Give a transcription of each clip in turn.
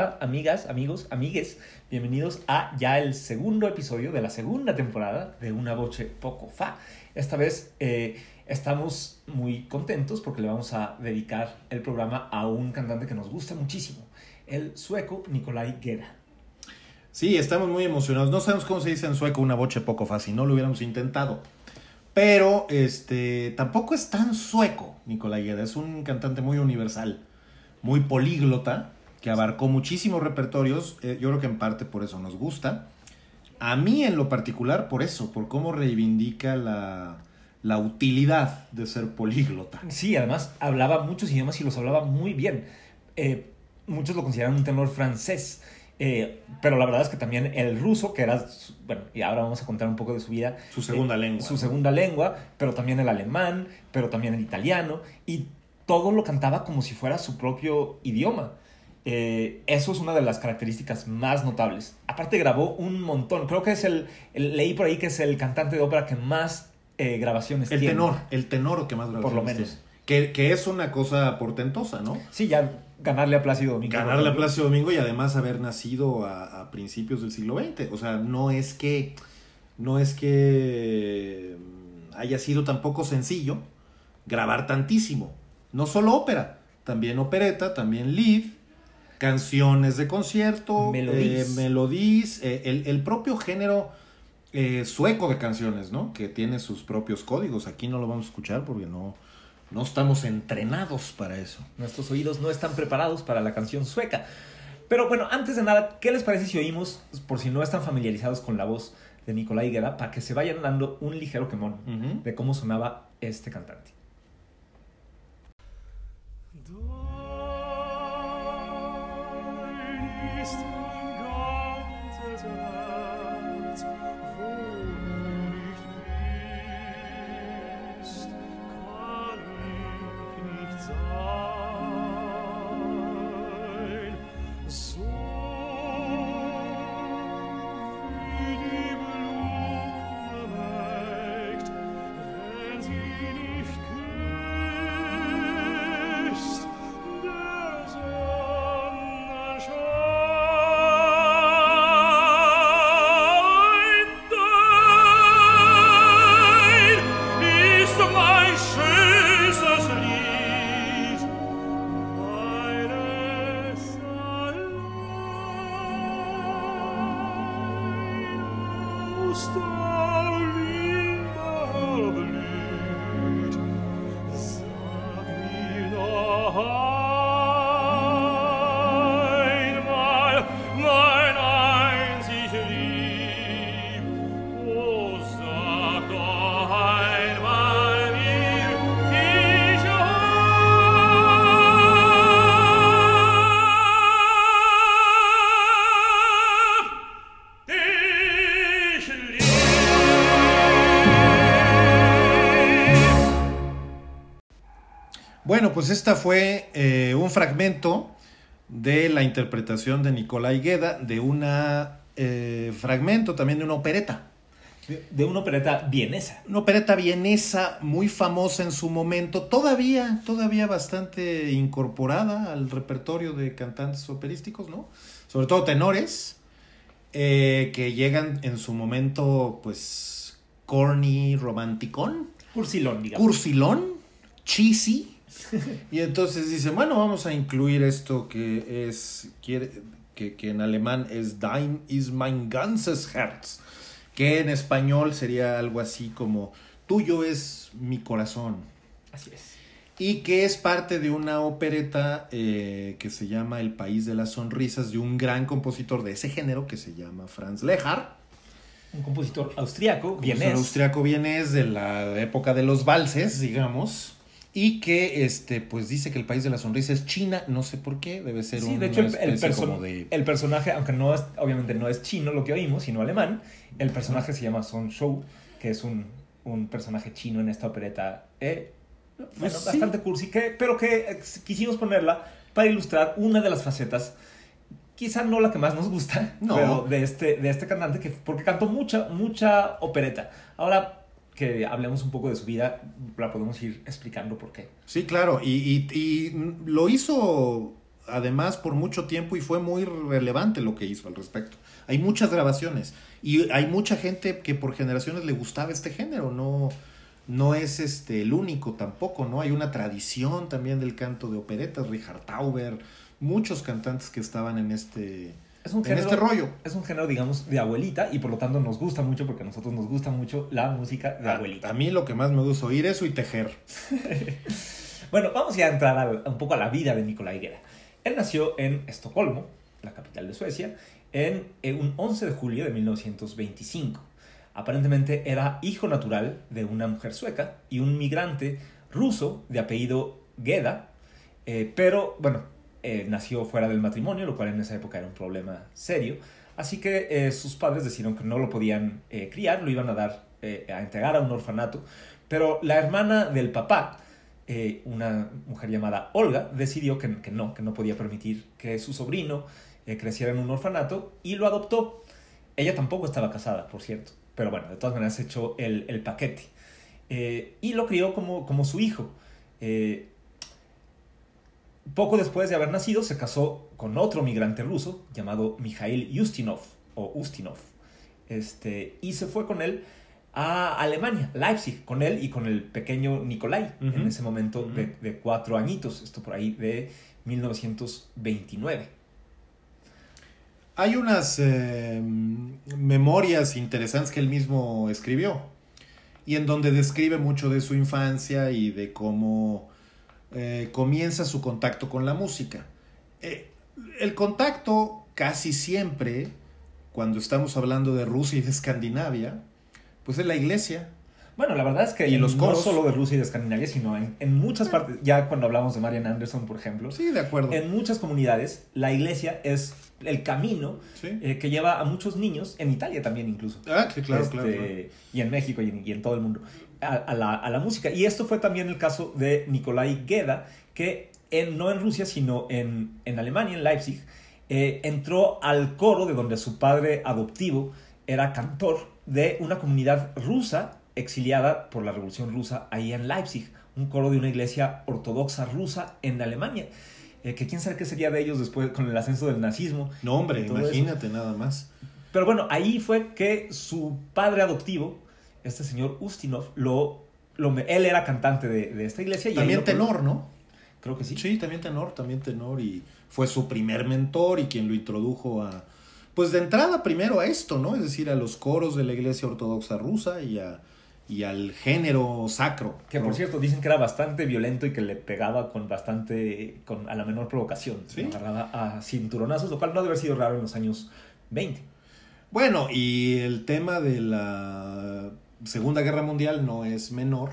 Amigas, amigos, amigues. Bienvenidos a ya el segundo episodio de la segunda temporada de Una Voce Poco Fa. Esta vez eh, estamos muy contentos porque le vamos a dedicar el programa a un cantante que nos gusta muchísimo, el sueco Nikolai Geda. Sí, estamos muy emocionados. No sabemos cómo se dice en sueco una voce poco fácil, no lo hubiéramos intentado. Pero este tampoco es tan sueco, Nicolai Gueda. Es un cantante muy universal, muy políglota, que abarcó muchísimos repertorios. Eh, yo creo que en parte por eso nos gusta. A mí en lo particular por eso, por cómo reivindica la, la utilidad de ser políglota. Sí, además hablaba muchos idiomas y los hablaba muy bien. Eh, muchos lo consideran un tenor francés. Eh, pero la verdad es que también el ruso, que era, bueno, y ahora vamos a contar un poco de su vida. Su segunda eh, lengua. Su segunda lengua, pero también el alemán, pero también el italiano, y todo lo cantaba como si fuera su propio idioma. Eh, eso es una de las características más notables. Aparte grabó un montón, creo que es el, el- leí por ahí que es el cantante de ópera que más eh, grabaciones El tiene. tenor, el tenor que más Por lo grabaciones menos. tiene. Que, que es una cosa portentosa, ¿no? Sí, ya ganarle a Plácido Domingo. Ganarle a Plácido Domingo y además haber nacido a, a principios del siglo XX. O sea, no es que. No es que mm, haya sido tampoco sencillo grabar tantísimo. No solo ópera, también opereta, también lead, canciones de concierto, Melodies. eh, melodies, eh, el, el propio género eh, sueco de canciones, ¿no? Que tiene sus propios códigos. Aquí no lo vamos a escuchar porque no, no estamos entrenados para eso. Nuestros oídos no están preparados para la canción sueca. Pero bueno, antes de nada, ¿qué les parece si oímos, por si no están familiarizados con la voz de Nicolai Gueda, para que se vayan dando un ligero quemón de cómo sonaba este cantante? Ist mein ganzes Herz, pues esta fue eh, un fragmento de la interpretación de Nicolai Gueda de una eh, fragmento también de una opereta. De, de una opereta vienesa. Una opereta vienesa muy famosa en su momento, todavía, todavía bastante incorporada al repertorio de cantantes operísticos, ¿no? Sobre todo tenores, eh, que llegan en su momento, pues, corny, romanticón, Cursilón, digamos. cursilón, cheesy. Y entonces dicen, bueno, vamos a incluir esto que es, quiere, que, que en alemán es Dein ist mein ganzes Herz, que en español sería algo así como, tuyo es mi corazón. Así es. Y que es parte de una opereta eh, que se llama El País de las Sonrisas, de un gran compositor de ese género que se llama Franz Lehár. Un compositor austriaco, vienés. vienés. austriaco vienés de la época de los valses, digamos. Y que este, pues dice que el país de la sonrisa es China, no sé por qué, debe ser Sí, una de hecho, el, perso- de. el personaje, aunque no es, obviamente no es chino lo que oímos, sino alemán, el personaje se llama Son Shou, que es un, un personaje chino en esta opereta. eh, bueno, Pues sí. bastante cursi, que, pero que eh, quisimos ponerla para ilustrar una de las facetas quizá no la que más nos gusta, No. pero de este, de este cantante, que, porque cantó mucha, mucha opereta. Ahora que hablemos un poco de su vida, la podemos ir explicando por qué. Sí, claro, y, lo hizo además por mucho tiempo y fue muy relevante lo que hizo al respecto. Hay muchas grabaciones y hay mucha gente que por generaciones le gustaba este género, no, no es este el único tampoco, ¿no? Hay una tradición también del canto de operetas, Richard Tauber, muchos cantantes que estaban en este, Es un en este rollo. Es un género, digamos, de abuelita y por lo tanto nos gusta mucho porque a nosotros nos gusta mucho la música de A, abuelita. a mí lo que más me gusta oír eso y tejer. Bueno, vamos ya a entrar un poco a la vida de Nicolai Guerra. Él nació en Estocolmo, la capital de Suecia, en, en un 11 de julio de 1925. Aparentemente era hijo natural de una mujer sueca y un migrante ruso de apellido Geda, eh, pero bueno, eh, nació fuera del matrimonio, lo cual en esa época era un problema serio. Así que eh, sus padres decidieron que no lo podían eh, criar, lo iban a dar a entregar a un orfanato. Pero la hermana del papá, una mujer llamada Olga, decidió que, que no, que no podía permitir que su sobrino creciera en un orfanato y lo adoptó. Ella tampoco estaba casada, por cierto, pero bueno, de todas maneras echó el, el paquete. Y lo crió como, como su hijo. Poco después de haber nacido, se casó con otro migrante ruso llamado Mikhail Ustinov, o Ustinov, este, y se fue con él a Alemania, Leipzig, con él y con el pequeño Nikolai, en ese momento de cuatro añitos, esto por ahí de 1929. Hay unas eh, memorias interesantes que él mismo escribió y en donde describe mucho de su infancia y de cómo eh, comienza su contacto con la música. Eh, el contacto casi siempre, cuando estamos hablando de Rusia y de Escandinavia, pues es la iglesia. Bueno, la verdad es que Y los no coros. solo de Rusia y de Escandinavia, sino en, en muchas partes, ya cuando hablamos de Marian Anderson, por ejemplo, Sí, de acuerdo. en muchas comunidades la iglesia es el camino Sí. eh, que lleva a muchos niños, en Italia también incluso, Ah, sí, claro, este, claro, claro. y en México y en, y en todo el mundo, a, a la, a la música. Y esto fue también el caso de Nikolai Geda, que en- no en Rusia, sino en, en Alemania, en Leipzig, eh, entró al coro de donde su padre adoptivo era cantor de una comunidad rusa exiliada por la Revolución Rusa ahí en Leipzig, un coro de una iglesia ortodoxa rusa en Alemania. eh, que quién sabe qué sería de ellos después con el ascenso del nazismo. No, hombre, eso. imagínate nada más. Pero bueno, ahí fue que su padre adoptivo, este señor Ustinov, lo, lo él era cantante de, de esta iglesia. Y También tenor, ¿no? Creo que sí. Sí, también tenor, también tenor y fue su primer mentor y quien lo introdujo a, pues de entrada primero a esto, ¿no? Es decir, a los coros de la Iglesia Ortodoxa rusa y, a, y al género sacro. Que por cierto dicen que era bastante violento y que le pegaba con bastante, con, a la menor provocación. Sí. Agarraba a cinturonazos, lo cual no debe haber sido raro en los años 20. Bueno, y el tema de la Segunda Guerra Mundial no es menor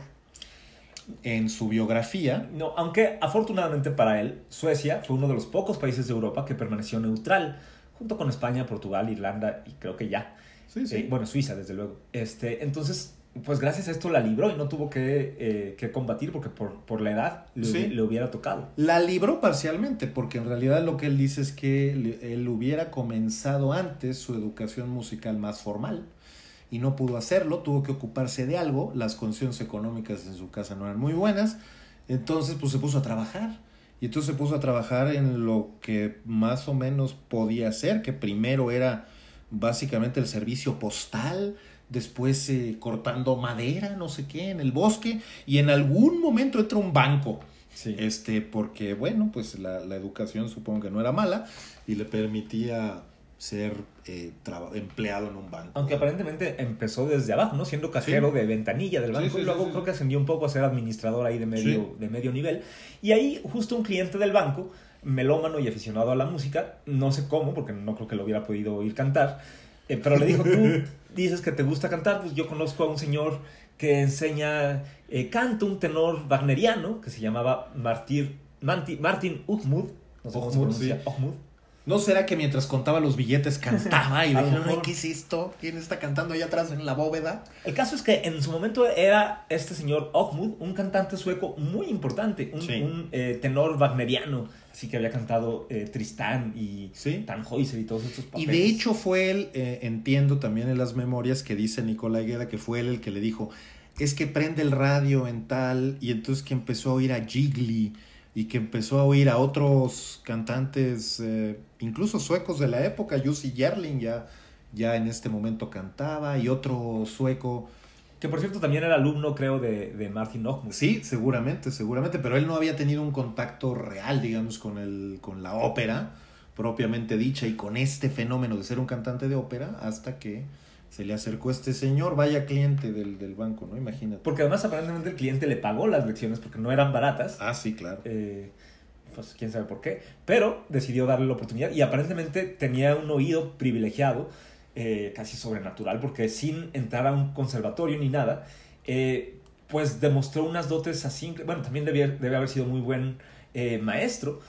en su biografía. No, aunque afortunadamente para él, Suecia fue uno de los pocos países de Europa que permaneció neutral, junto con España, Portugal, Irlanda y creo que ya. Sí, sí. Eh, bueno, Suiza, desde luego. Este, entonces, pues gracias a esto la libró y no tuvo que, eh, que combatir porque por, por la edad le, Sí. le hubiera tocado. La libró parcialmente, porque en realidad lo que él dice es que él hubiera comenzado antes su educación musical más formal y no pudo hacerlo, tuvo que ocuparse de algo, las condiciones económicas en su casa no eran muy buenas, entonces pues se puso a trabajar. Y entonces se puso a trabajar en lo que más o menos podía hacer, que primero era básicamente el servicio postal, después eh, cortando madera, no sé qué, en el bosque, y en algún momento entra un banco. Sí. Este, porque, bueno, pues la, la educación supongo que no era mala y le permitía ser eh, empleado en un banco. Aunque aparentemente empezó desde abajo, ¿no? Siendo cajero Sí. de ventanilla del banco sí, y luego creo que ascendió un poco a ser administrador ahí de medio, de medio nivel. Y ahí justo un cliente del banco, melómano y aficionado a la música, no sé cómo, porque no creo que lo hubiera podido oír cantar, eh, pero le dijo, tú dices que te gusta cantar, pues yo conozco a un señor que enseña eh, canto, un tenor wagneriano, que se llamaba Martir, Manti- Martin Uhmud, no sé cómo se pronuncia. Uhmud. ¿No será que mientras contaba los billetes cantaba y dijeron. "Ay, ¿qué es esto? ¿Quién está cantando allá atrás en la bóveda? El caso es que en su momento era este señor Ogmund, un cantante sueco muy importante, un, Sí. un, eh, tenor wagneriano, así que había cantado eh, Tristán y Sí. Tannhäuser y todos estos Y papeles. de hecho fue él, eh, entiendo también en las memorias que dice Nicolás Gueda, que fue él el que le dijo, es que prende el radio en tal, y entonces que empezó a oír a Jiggly, y que empezó a oír a otros cantantes, eh, incluso suecos de la época, Jussi Jerling ya, ya en este momento cantaba, y otro sueco, Que por cierto también era alumno, creo, de, de Martin Ogmund. sí, seguramente, seguramente, pero él no había tenido un contacto real, digamos, con, el, con la ópera propiamente dicha y con este fenómeno de ser un cantante de ópera hasta que se le acercó este señor, vaya cliente del, del banco, ¿no? Imagínate. Porque además aparentemente el cliente le pagó las lecciones porque no eran baratas. Ah, sí, claro. Eh, pues quién sabe por qué. Pero decidió darle la oportunidad y aparentemente tenía un oído privilegiado, eh, casi sobrenatural, porque sin entrar a un conservatorio ni nada, eh, pues demostró unas dotes así. Bueno, también debía- debe haber sido muy buen maestro.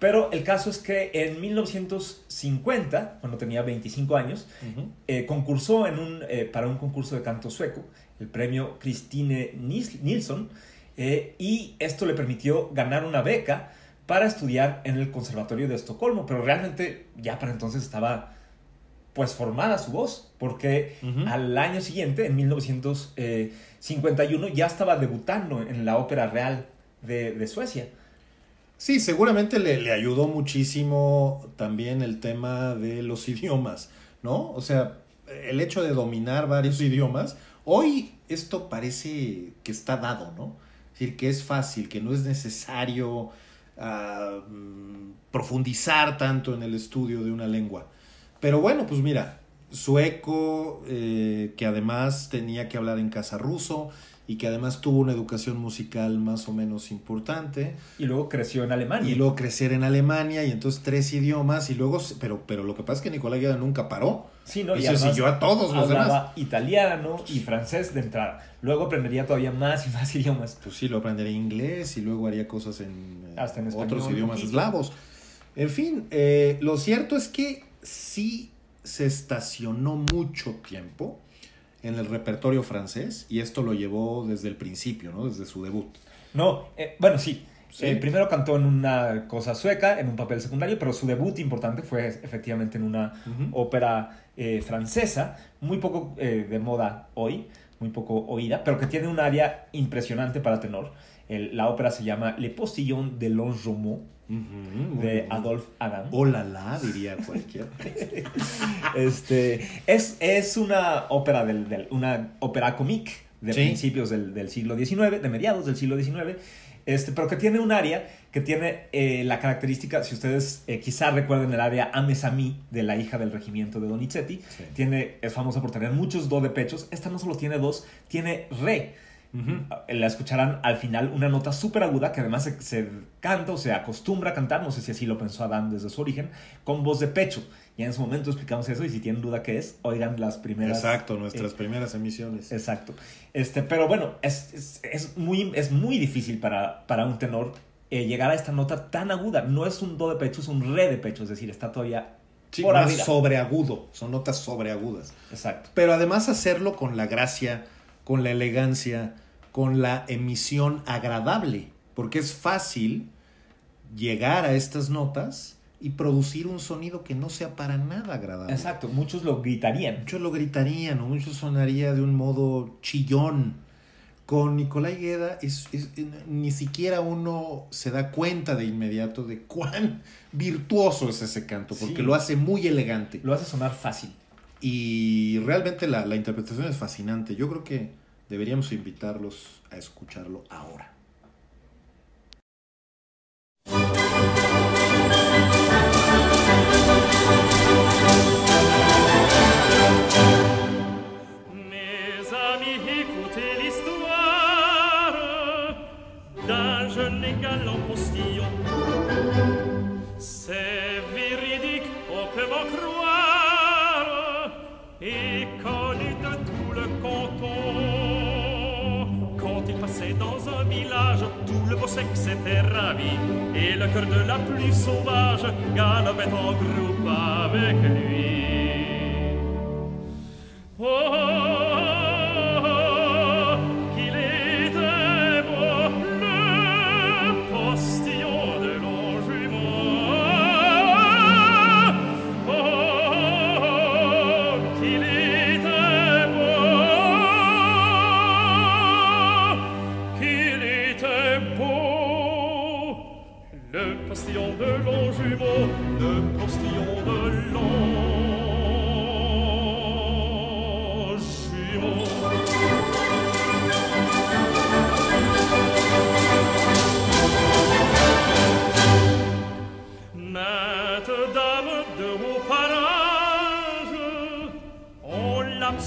Pero el caso es que en 1950, cuando tenía 25 años, eh, concursó en un, eh, para un concurso de canto sueco, el premio Christine Nils- Nilsson, eh, y esto le permitió ganar una beca para estudiar en el Conservatorio de Estocolmo, pero realmente ya para entonces estaba pues formada su voz, porque al año siguiente, en 1951, ya estaba debutando en la Ópera Real de, de Suecia. Sí, seguramente le, le ayudó muchísimo también el tema de los idiomas, ¿no? O sea, el hecho de dominar varios idiomas, hoy esto parece que está dado, ¿no? Es decir, que es fácil, que no es necesario ah, mm, profundizar tanto en el estudio de una lengua. Pero bueno, pues mira, sueco, eh, que además tenía que hablar en casa ruso y que además tuvo una educación musical más o menos importante. Y luego creció en Alemania. Y luego crecer en Alemania y entonces tres idiomas y luego, pero, pero lo que pasa es que Nicolás Gueda nunca paró. Sí, ¿no? Y Y se siguió a todos los hablaba demás. italiano y francés de entrada. Luego aprendería todavía más y más idiomas. Pues sí, lo aprendería inglés y luego haría cosas en, Hasta en español, otros idiomas eslavos. En fin, eh, lo cierto es que sí se estacionó mucho tiempo en el repertorio francés y esto lo llevó desde el principio, ¿no? Desde su debut. No, eh, bueno, sí. Sí. Eh, primero cantó en una cosa sueca, en un papel secundario, pero su debut importante fue efectivamente en una ópera eh, francesa, muy poco eh, de moda hoy, muy poco oída, pero que tiene un área impresionante para tenor. El- la ópera se llama Le Postillon de Ujú, muy de. Adolphe Adam. Hola la, diría cualquiera. Este, es, es una ópera del, del- una ópera comique de Sí. principios del, del siglo XIX, de mediados del siglo XIX, este, pero que tiene un área que tiene eh, la característica, si ustedes eh, quizá recuerden el área Ames a mí de la hija del regimiento de Donizetti, Sí. tiene, es famosa por tener muchos do de pechos, esta no solo tiene dos, tiene re. Ujú. La escucharán al final una nota súper aguda que además se, se canta o se acostumbra a cantar, no sé si así lo pensó Adán desde su origen, con voz de pecho. Ya en su momento explicamos eso y si tienen duda qué es, oigan las primeras. Exacto, nuestras eh, primeras emisiones. Exacto. Este, pero bueno, es, es, es muy, es muy difícil para, para un tenor eh, llegar a esta nota tan aguda. No es un do de pecho, es un re de pecho, es decir, está todavía Sí, por más sobreagudo, son notas sobreagudas. Exacto. Pero además hacerlo con la gracia, con la elegancia, con la emisión agradable, porque es fácil llegar a estas notas y producir un sonido que no sea para nada agradable. Exacto. Muchos lo gritarían. Muchos lo gritarían, o mucho sonaría de un modo chillón. Con Nicolai Gueda es, es- ni siquiera uno se da cuenta de inmediato de cuán virtuoso es ese canto, porque Sí. lo hace muy elegante. Lo hace sonar fácil. Y realmente la, interpretación es fascinante. Yo creo que deberíamos invitarlos a escucharlo ahora. C'est véridique, on sexe était ravi, et le cœur de la plus sauvage galopait en groupe avec lui. Oh, oh,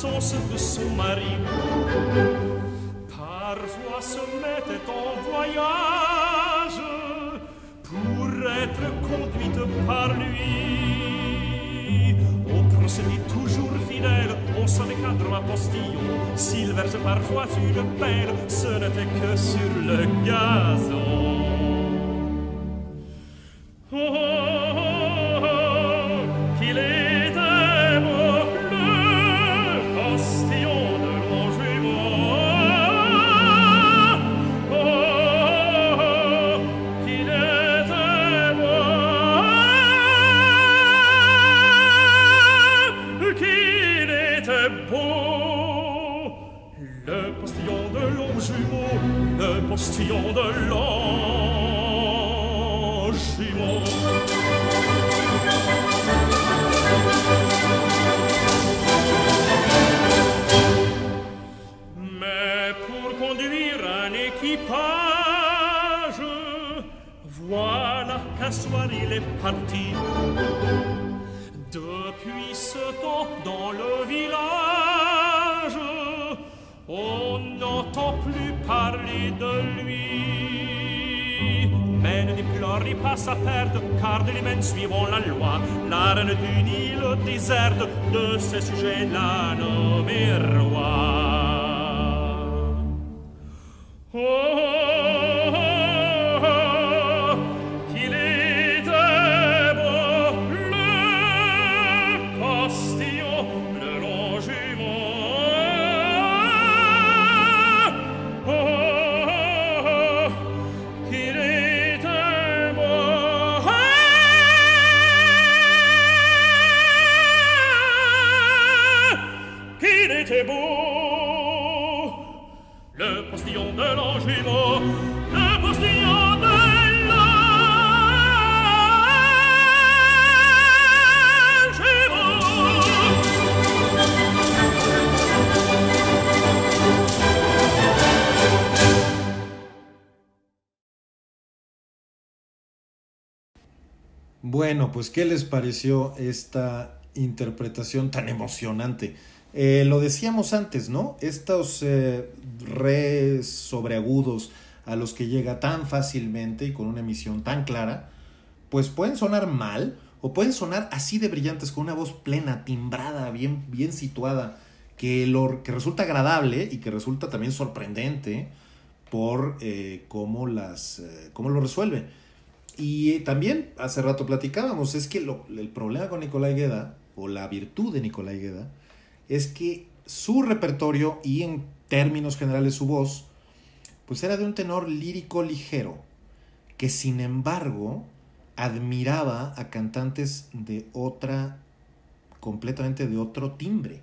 de son mari, parfois se mettait en voyage pour être conduite par lui. Au procédé toujours fidèle, on savait qu'un droit postillon, s'il verse parfois une pelle, ce n'était que sur le gazon. Un équipage, voilà soir il est parti. Depuis ce temps, dans le village, on n'entend plus parler de lui. Mais ne déplorez pas sa perte, car de l'humaine suivant la loi, la reine du Nil déserte de ses sujets la nommé roi. Pues ¿qué les pareció esta interpretación tan emocionante? Eh, lo decíamos antes, ¿no? Estos eh, re sobreagudos a los que llega tan fácilmente y con una emisión tan clara, pues pueden sonar mal o pueden sonar así de brillantes con una voz plena, timbrada, bien, bien situada, que, lo, que resulta agradable y que resulta también sorprendente por eh, cómo, las, cómo lo resuelve. Y también hace rato platicábamos, es que lo- el problema con Nicolai Gueda, o la virtud de Nicolai Gueda, es que su repertorio y en términos generales su voz, pues era de un tenor lírico ligero, que sin embargo admiraba a cantantes de otra, completamente de otro timbre.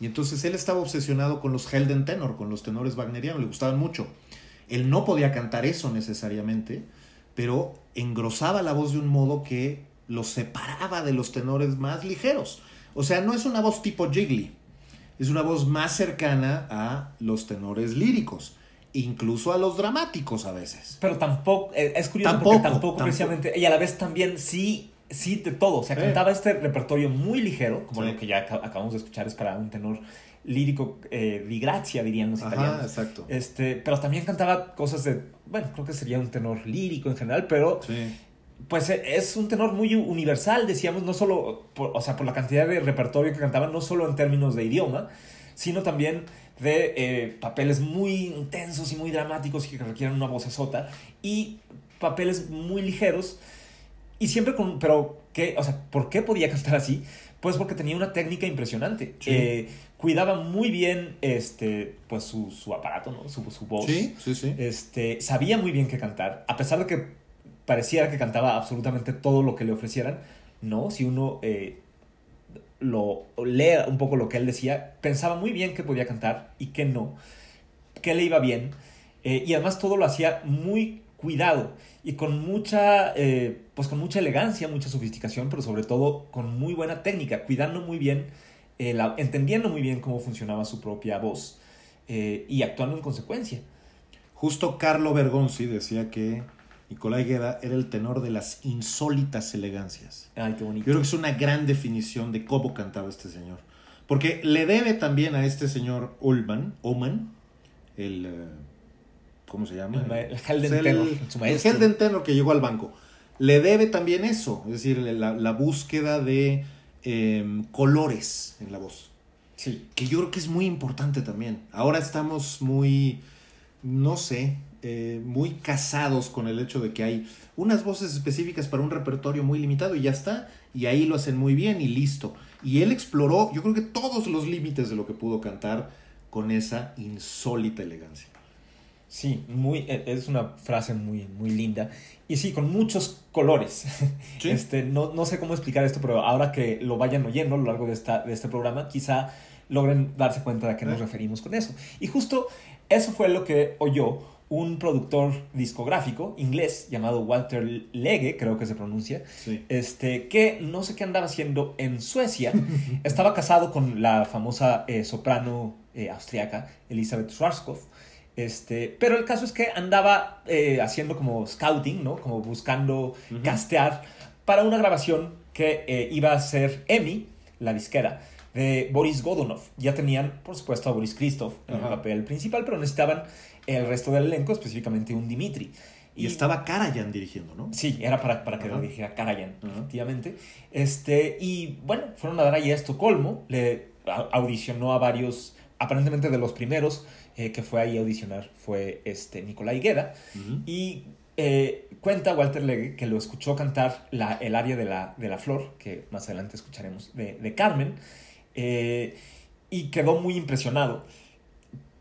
Y entonces él estaba obsesionado con los Helden tenor, con los tenores wagnerianos, le gustaban mucho. Él no podía cantar eso necesariamente, pero engrosaba la voz de un modo que los separaba de los tenores más ligeros. O sea, no es una voz tipo Jiggly, es una voz más cercana a los tenores líricos, incluso a los dramáticos a veces. Pero tampoco, eh, es curioso Tampoco, porque tampoco, tampoco. precisamente, y a la vez también sí, sí de todo, o sea, cantaba este repertorio muy ligero, como Sí. lo que ya aca- acabamos de escuchar es para un tenor lírico eh, di grazia, dirían los Ajá, italianos. exacto. Este, pero también cantaba cosas de, bueno, creo que sería un tenor lírico en general, pero Sí. pues eh, es un tenor muy universal, decíamos, no solo, por, o sea, por la cantidad de repertorio que cantaba, no solo en términos de idioma, sino también de eh, papeles muy intensos y muy dramáticos y que requieren una voz sota y papeles muy ligeros y siempre con, pero, ¿qué? O sea, ¿por qué podía cantar así? Pues porque tenía una técnica impresionante. Sí. Eh, cuidaba muy bien este, pues su, su aparato, ¿no? Su, su voz. Sí, sí, sí. Este, sabía muy bien qué cantar, a pesar de que pareciera que cantaba absolutamente todo lo que le ofrecieran, no, si uno eh, lo lee un poco lo que él decía, pensaba muy bien que podía cantar y que no, que le iba bien, eh, y además todo lo hacía muy cuidado y con mucha, eh, pues con mucha elegancia, mucha sofisticación, pero sobre todo con muy buena técnica, cuidando muy bien, eh, la- entendiendo muy bien cómo funcionaba su propia voz eh, y actuando en consecuencia. Justo Carlo Bergonzi decía que Nicolai Gueda era el tenor de las insólitas elegancias. Ay, qué bonito. Yo creo que es una gran definición de cómo cantaba este señor. Porque le debe también a este señor Ullman, Ullman, el... ¿Cómo se llama? El el Helden Es Tenor, el, su el maestro. Helden Tenor que llegó al banco. Le debe también eso, es decir, la, la búsqueda de eh, colores en la voz. Sí. Que yo creo que es muy importante también. Ahora estamos muy, no sé, eh, muy casados con el hecho de que hay unas voces específicas para un repertorio muy limitado y ya está. Y ahí lo hacen muy bien y listo. Y él exploró, yo creo que todos los límites de lo que pudo cantar con esa insólita elegancia. Sí, muy, e- es una frase muy, muy linda. Y sí, con muchos colores. Sí. Este, no, no sé cómo explicar esto, pero ahora que lo vayan oyendo a lo largo de, esta, de este programa, quizá logren darse cuenta de a qué nos Eh. referimos con eso. Y justo eso fue lo que oyó un productor discográfico inglés llamado Walter Legge, creo que se pronuncia, Sí. este, que no sé qué andaba haciendo en Suecia. Estaba casado con la famosa eh, soprano eh, austriaca Elizabeth Schwarzkopf. Este, pero el caso es que andaba eh, haciendo como scouting, ¿no? Como buscando Ujú. castear para una grabación que eh, iba a ser EMI, la disquera, de Boris Godunov. Ya tenían, por supuesto, a Boris Christoph en el papel principal, pero necesitaban el resto del elenco, específicamente un Dimitri. Y estaba Karajan dirigiendo, ¿no? Sí, era para, para que lo dijera Karajan, efectivamente. Este, y bueno, fueron a dar ahí a Estocolmo, le audicionó a varios, aparentemente de los primeros eh, que fue ahí a audicionar fue este, Nicolai Gueda. Y eh, cuenta Walter Legge que lo escuchó cantar la, el área de la, de la flor, que más adelante escucharemos, de, de Carmen, eh, y quedó muy impresionado.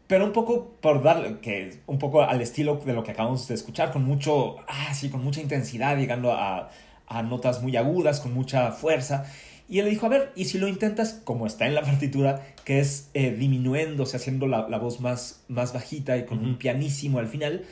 Pero un poco por darle, que un poco al estilo de lo que acabamos de escuchar, con mucho, ah, sí, con mucha intensidad, llegando a, a notas muy agudas, con mucha fuerza. Y él le dijo, a ver, ¿y si lo intentas como está en la partitura, que es eh, disminuyéndose, haciendo la, la voz más, más bajita y con un pianísimo al final?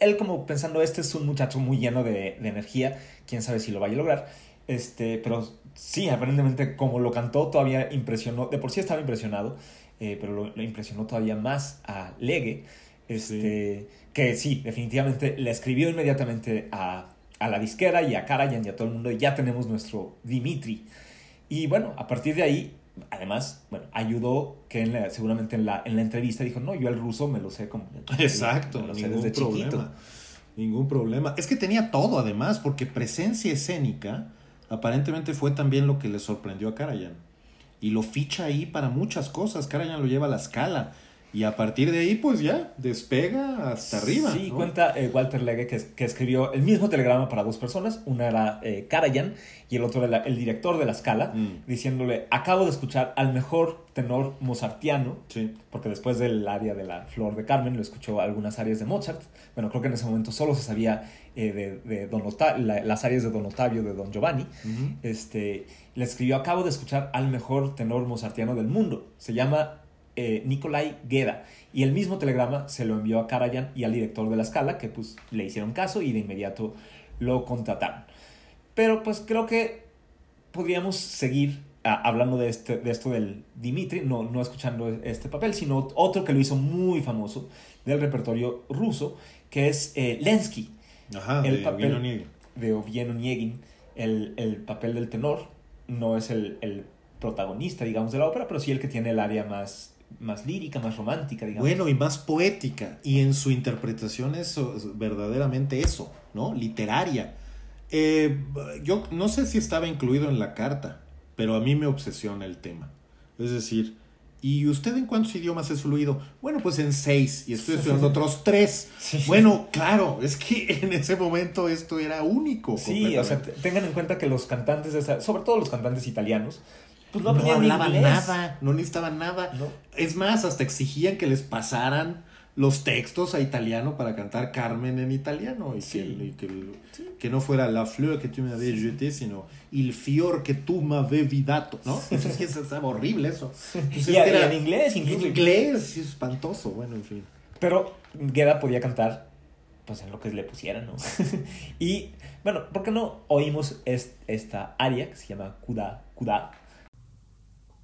Él como pensando, este es un muchacho muy lleno de, de energía, quién sabe si lo vaya a lograr. Este, pero sí, aparentemente como lo cantó todavía impresionó, de por sí estaba impresionado, eh, pero lo, lo impresionó todavía más a Legue, este, que sí, definitivamente le escribió inmediatamente a, a la disquera y a Karajan y a todo el mundo, y ya tenemos nuestro Dimitri. Y bueno, a partir de ahí, además, bueno, ayudó que en la- seguramente en la, en la entrevista dijo, no, yo el ruso me lo sé como... Exacto, me lo sé ningún desde problema. chiquito. Ningún problema. Es que tenía todo además, porque presencia escénica aparentemente fue también lo que le sorprendió a Karajan. Y lo ficha ahí para muchas cosas. Karajan lo lleva a la escala. Y a partir de ahí, pues ya, despega hasta arriba. Sí, ¿no? cuenta eh, Walter Legge que, que escribió el mismo telegrama para dos personas. Una era eh, Karajan y el otro era el director de la escala, Mm. diciéndole, acabo de escuchar al mejor tenor mozartiano, Sí. porque después del área de la Flor de Carmen lo escuchó algunas áreas de Mozart. Bueno, creo que en ese momento solo se sabía eh, de, de Don Ota- la- las áreas de Don Ottavio, de Don Giovanni. Este, le escribió, acabo de escuchar al mejor tenor mozartiano del mundo. Se llama eh, Nikolai Gueda. Y el mismo telegrama se lo envió a Karajan y al director de la escala, que pues le hicieron caso y de inmediato lo contrataron. Pero pues creo que podríamos seguir ah, hablando de, este, de esto del Dimitri, no, no escuchando este papel, sino otro que lo hizo muy famoso del repertorio ruso, que es eh, Lensky Ajá, El de papel. De Oviedo Niegin, el, el papel del tenor, no es el, el protagonista, digamos, de la ópera, pero sí el que tiene el área más, más lírica, más romántica, digamos. Bueno, y más poética. Y en su interpretación es es verdaderamente eso, ¿no? Literaria. Eh, yo no sé si estaba incluido en la carta, pero a mí me obsesiona el tema. Es decir, ¿Y usted en cuántos idiomas es fluido? Bueno, pues en seis. Y estoy estudiando otros tres. Bueno, claro, es que en ese momento esto era único. Sí, o sea, tengan en cuenta que los cantantes, de sobre todo los cantantes italianos, pues no, no hablaban nada, no necesitaban nada. Es más, hasta exigían que les pasaran los textos a italiano para cantar Carmen en italiano y, que, que, no fuera la flor que tú me habías jeté, sino il fior que tú me habías vidato, ¿no? Eso es que es horrible eso. y, en inglés incluso. En inglés, es espantoso, bueno, en fin. Pero Gueda podía cantar pues en lo que le pusieran, ¿no? y bueno, ¿por qué no oímos esta aria que se llama Kuda, Kuda?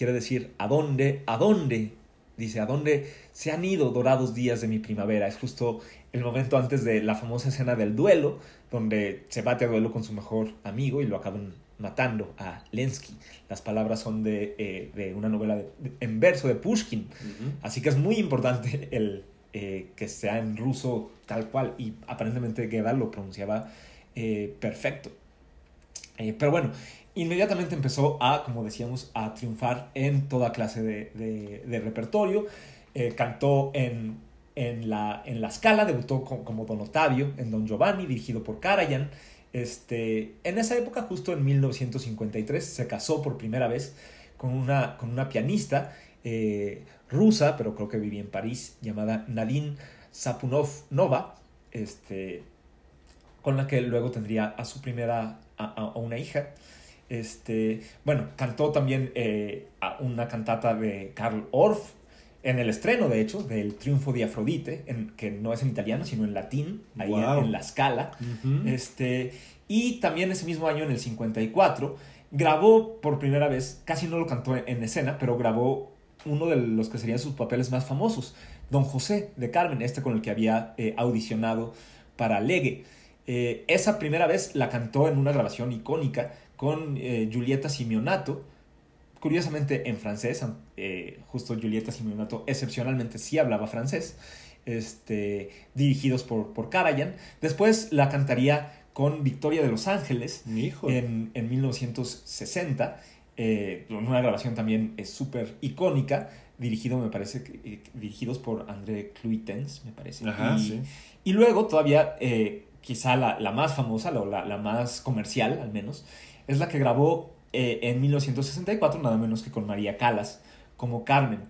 quiere decir ¿a dónde? ¿A dónde? Dice, ¿a dónde se han ido dorados días de mi primavera? Es justo el momento antes de la famosa escena del duelo, donde se bate a duelo con su mejor amigo y lo acaban matando a Lensky. Las palabras son de, eh, una novela en verso de Pushkin. Así que es muy importante el eh, que sea en ruso tal cual. Y aparentemente Geda lo pronunciaba eh, perfecto. pero bueno, inmediatamente empezó a, como decíamos, a triunfar en toda clase de, repertorio. Eh, cantó en, en, la, en la Scala, debutó como Don Ottavio en Don Giovanni, dirigido por Karajan. Este, en esa época, justo en 1953, se casó por primera vez con una, con una pianista eh, rusa, pero creo que vivía en París, llamada Nadine Sapunov Nova, este, con la que luego tendría a su primera, a una hija. Este, bueno, cantó también eh, una cantata de Karl Orff en el estreno, de hecho, del Triunfo de Afrodite, en, que no es en italiano, sino en latín, ahí en, la escala. este, y también ese mismo año, en el 54, grabó por primera vez, casi no lo cantó en, escena, pero grabó uno de los que serían sus papeles más famosos, Don José de Carmen, este con el que había eh, audicionado para Legue. Eh, esa primera vez la cantó en una grabación icónica con eh, Julieta Simeonato, curiosamente en francés, eh, justo Julieta Simeonato excepcionalmente sí hablaba francés, este, dirigidos por, por Karajan. Después la cantaría con Victoria de Los Ángeles Mi hijo. en, en 1960, eh, una grabación también es súper icónica, dirigido, me parece, eh, dirigidos por André Cluitens, me parece. Ajá, y, sí. y luego todavía, eh, quizá la, la más famosa, la, la más comercial al menos, es la que grabó eh, en 1964, nada menos que con María Calas, como Carmen.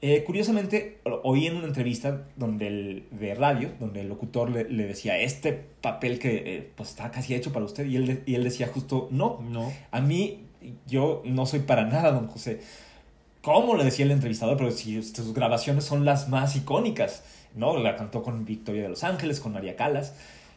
Eh, curiosamente, oí en una entrevista donde el, de radio, donde el locutor le, le decía, este papel que eh, pues está casi hecho para usted, y él, y él decía justo, no, No. a mí, yo no soy para nada don José. ¿Cómo le decía el entrevistador? Pero si sus grabaciones son las más icónicas, ¿no? La cantó con Victoria de Los Ángeles, con María Calas.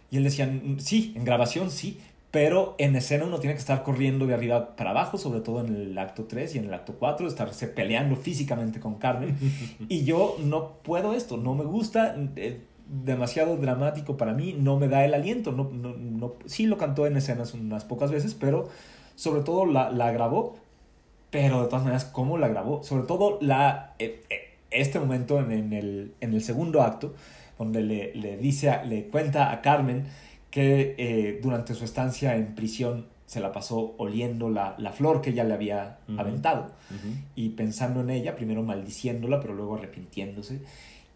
Y él decía, "Mm, sí, en grabación sí, pero en escena uno tiene que estar corriendo de arriba para abajo, sobre todo en el acto 3 y en el acto 4, estarse peleando físicamente con Carmen. y yo no puedo esto, no me gusta, es demasiado dramático para mí, no me da el aliento. No, no, no- sí lo cantó en escenas unas pocas veces, pero sobre todo la, la grabó, pero de todas maneras, ¿cómo la grabó? Sobre todo la, eh, eh, este momento en, en el, en el segundo acto, donde le, le dice, a- le cuenta a Carmen que eh, durante su estancia en prisión se la pasó oliendo la, la flor que ella le había aventado y pensando en ella, primero maldiciéndola, pero luego arrepintiéndose.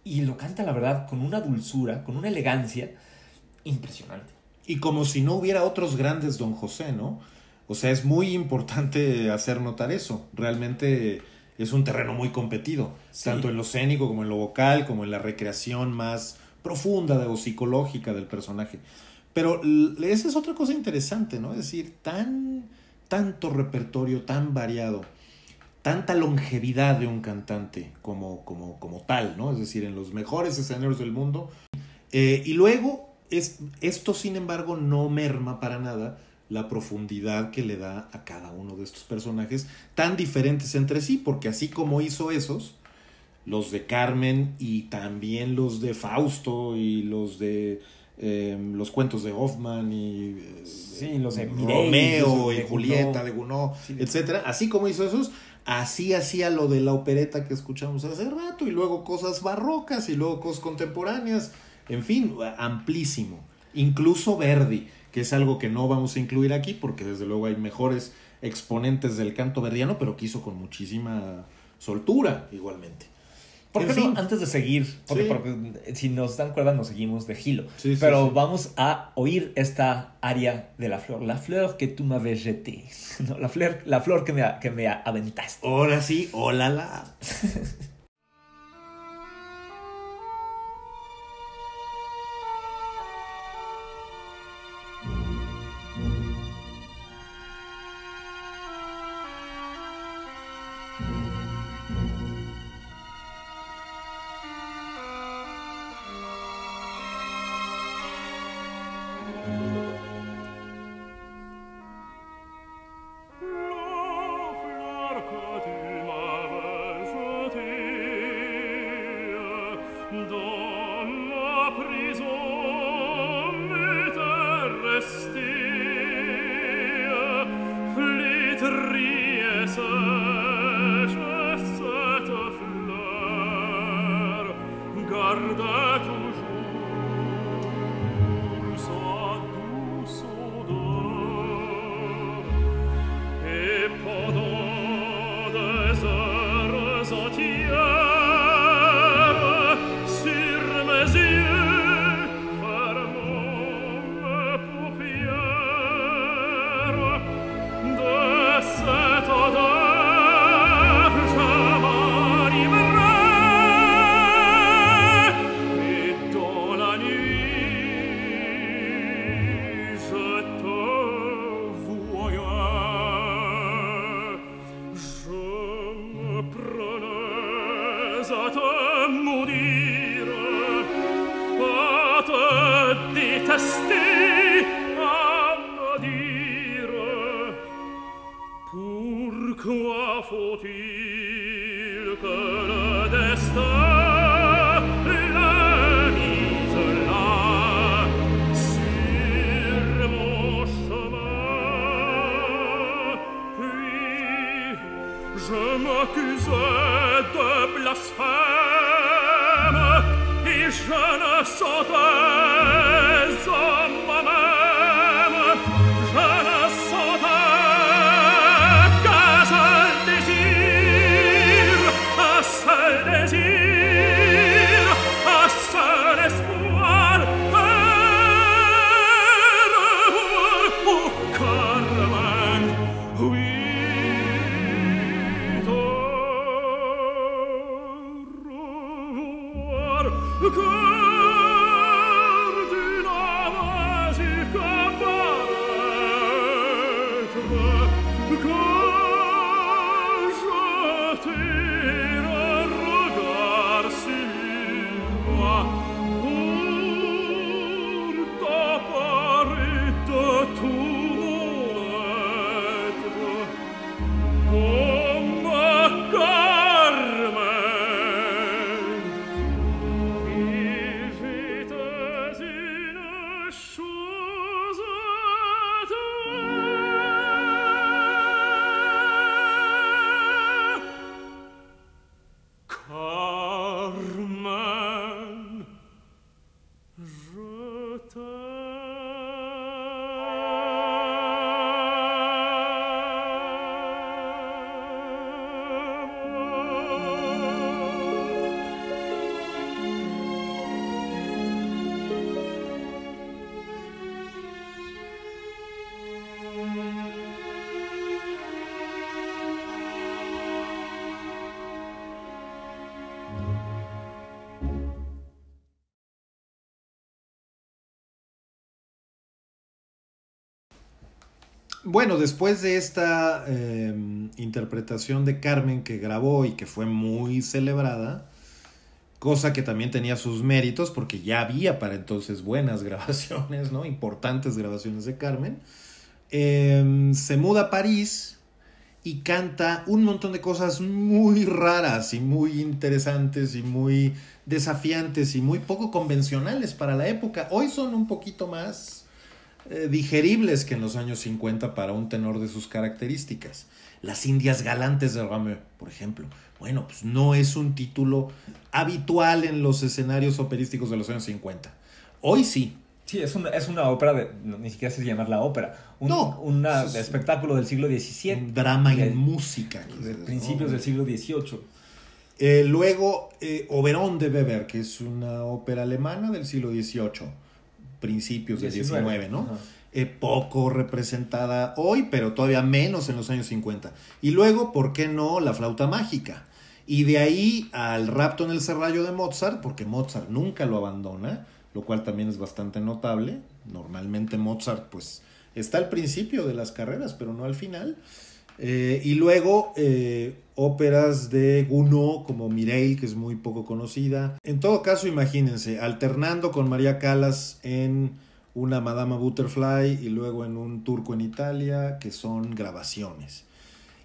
Y lo canta, la verdad, con una dulzura, con una elegancia impresionante. Y como si no hubiera otros grandes Don José, ¿no? O sea, es muy importante hacer notar eso. Realmente es un terreno muy competido, Sí. tanto en lo escénico como en lo vocal, como en la recreación más profunda o psicológica del personaje. Pero esa es otra cosa interesante, ¿no? Es decir, tan tanto repertorio tan variado, tanta longevidad de un cantante como, como, como tal, ¿no? Es decir, en los mejores escenarios del mundo. Eh, y luego, es, esto sin embargo no merma para nada la profundidad que le da a cada uno de estos personajes tan diferentes entre sí, porque así como hizo esos, los de Carmen y también los de Fausto y los de eh, los cuentos de Hoffman y eh, Sí, los de Mireille, Romeo y de Julieta de Gounod, Sí. etcétera. Así como hizo esos, así hacía lo de la opereta que escuchamos hace rato y luego cosas barrocas y luego cosas contemporáneas. En fin, amplísimo. Incluso Verdi, que es algo que no vamos a incluir aquí porque desde luego hay mejores exponentes del canto verdiano, pero que hizo con muchísima soltura igualmente. ¿Por En qué fin. no? Antes de seguir, porque, Sí. porque si nos dan cuerda nos seguimos de gilo. Sí, sí, Pero sí. vamos a oír esta aria de la flor. La flor que tú m'avais jeté. No, la, flor, la flor que me, que me aventaste. Ahora sí, hola la. La Bueno, después de esta eh, interpretación de Carmen que grabó y que fue muy celebrada, cosa que también tenía sus méritos porque ya había para entonces buenas grabaciones, ¿no? Importantes grabaciones de Carmen, eh, se muda a París y canta un montón de cosas muy raras y muy interesantes y muy desafiantes y muy poco convencionales para la época. Hoy son un poquito más eh, digeribles que en los años 50 para un tenor de sus características. Las Indias Galantes de Rameau, por ejemplo. Bueno, pues no es un título habitual en los escenarios operísticos de los años 50. Hoy sí. Sí, es una, es una ópera, de, no, ni siquiera sé llamarla ópera. Un No, una es- espectáculo del siglo XVII. Un drama de- en música. De principios ¿no? del siglo XVIII. Eh, luego, eh, Oberon de Weber, que es una ópera alemana del siglo XVIII, principios del XIX, 19, ¿no? Eh, poco representada hoy, pero todavía menos en los años 50. Y luego, ¿por qué no? La flauta mágica. Y de ahí al rapto en el serrallo de Mozart, porque Mozart nunca lo abandona, lo cual también es bastante notable. Normalmente Mozart, pues, está al principio de las carreras, pero no al final. Eh, y luego eh, óperas de Gounod como Mireille, que es muy poco conocida. En todo caso, imagínense, alternando con María Callas en una Madama Butterfly y luego en un Turco en Italia, que son grabaciones.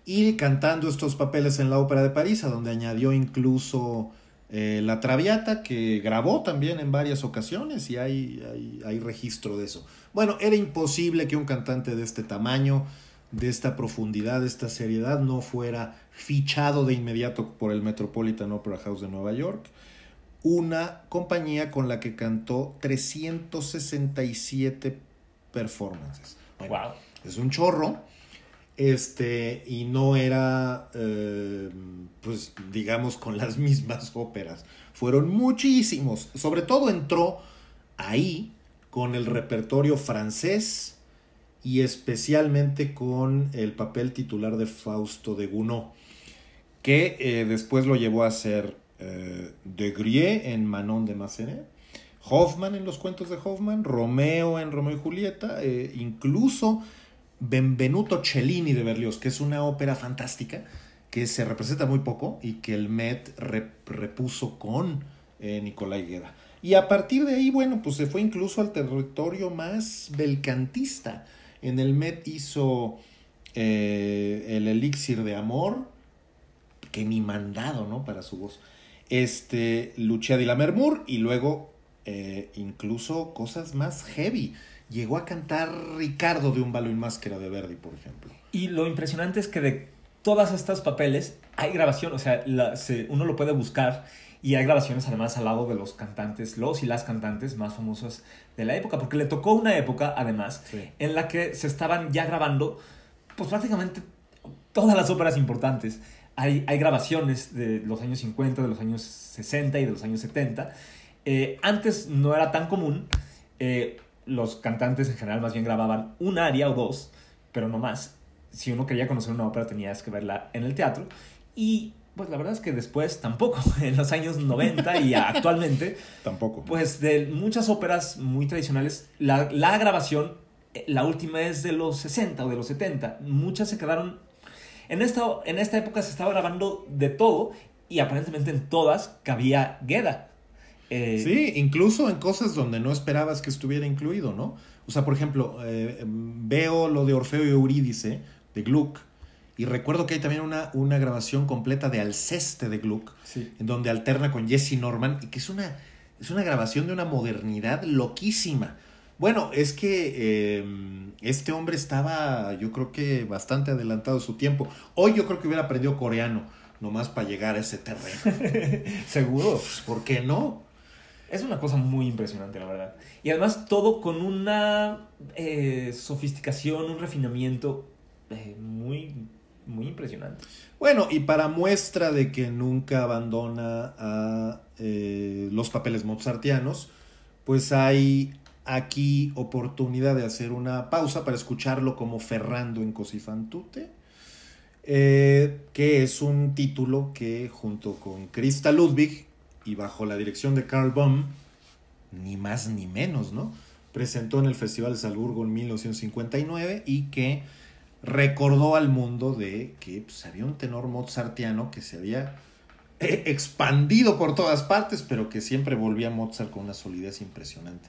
Y cantando estos papeles en la Ópera de París, a donde añadió incluso eh, La Traviata, que grabó también en varias ocasiones y hay, hay, hay registro de eso. Bueno, era imposible que un cantante de este tamaño, de esta profundidad, de esta seriedad, no fuera fichado de inmediato por el Metropolitan Opera House de Nueva York, una compañía con la que cantó 367 performances. Bueno, Wow. es un chorro. Este, y no era, eh, pues, digamos, con las mismas óperas. Fueron muchísimos. Sobre todo entró ahí con el repertorio francés y especialmente con el papel titular de Fausto de Gounod, que eh, después lo llevó a ser eh, de Grieux en Manon de Massenet, Hoffman en los cuentos de Hoffman, Romeo en Romeo y Julieta, eh, incluso Benvenuto Cellini de Berlioz, que es una ópera fantástica que se representa muy poco y que el Met rep- repuso con Nicolai Gueda. Y a partir de ahí, bueno, pues se fue incluso al territorio más belcantista. En el Met hizo eh, el Elixir de Amor, que ni mandado, ¿no? Para su voz. Este, Lucia di Lammermoor y luego eh, incluso cosas más heavy. Llegó a cantar Ricardo de un balo y máscara de Verdi, por ejemplo. Y lo impresionante es que de todas estas papeles, hay grabación, o sea, la- se- uno lo puede buscar y hay grabaciones además al lado de los cantantes, los y las cantantes más famosos de la época, porque le tocó una época además Sí. en la que se estaban ya grabando pues prácticamente todas las óperas importantes. Hay, hay grabaciones de los años 50, de los años 60 y de los años 70. Eh, antes no era tan común. eh, los cantantes en general más bien grababan un aria o dos, pero no más. Si uno quería conocer una ópera tenías que verla en el teatro. Y pues la verdad es que después tampoco, en los años 90 y actualmente, Tampoco. pues de muchas óperas muy tradicionales, la, la grabación, eh, la última es de los 60 o de los 70. Muchas se quedaron... En esta, en esta época se estaba grabando de todo y aparentemente en todas cabía Geda. Eh, Sí, incluso en cosas donde no esperabas que estuviera incluido, ¿no? O sea, por ejemplo, eh, veo lo de Orfeo y Eurídice de Gluck y recuerdo que hay también una, una grabación completa de Alceste de Gluck, sí. en donde alterna con Jesse Norman y que es una, es una grabación de una modernidad loquísima. Bueno, es que eh, este hombre estaba, yo creo que bastante adelantado su tiempo. Hoy yo creo que hubiera aprendido coreano, nomás para llegar a ese terreno. Seguro. Pues, ¿Por qué no? Es una cosa muy impresionante, la verdad. Y además todo con una eh, sofisticación, un refinamiento eh, muy, muy impresionante. Bueno, y para muestra de que nunca abandona a eh, los papeles mozartianos, pues hay aquí oportunidad de hacer una pausa para escucharlo como Ferrando en Cosifantute, eh, que es un título que junto con Christa Ludwig y bajo la dirección de Karl Baum, ni más ni menos, ¿no? Presentó en el Festival de Salzburgo en 1959 y que recordó al mundo de que pues, había un tenor mozartiano que se había eh, expandido por todas partes, pero que siempre volvía a Mozart con una solidez impresionante.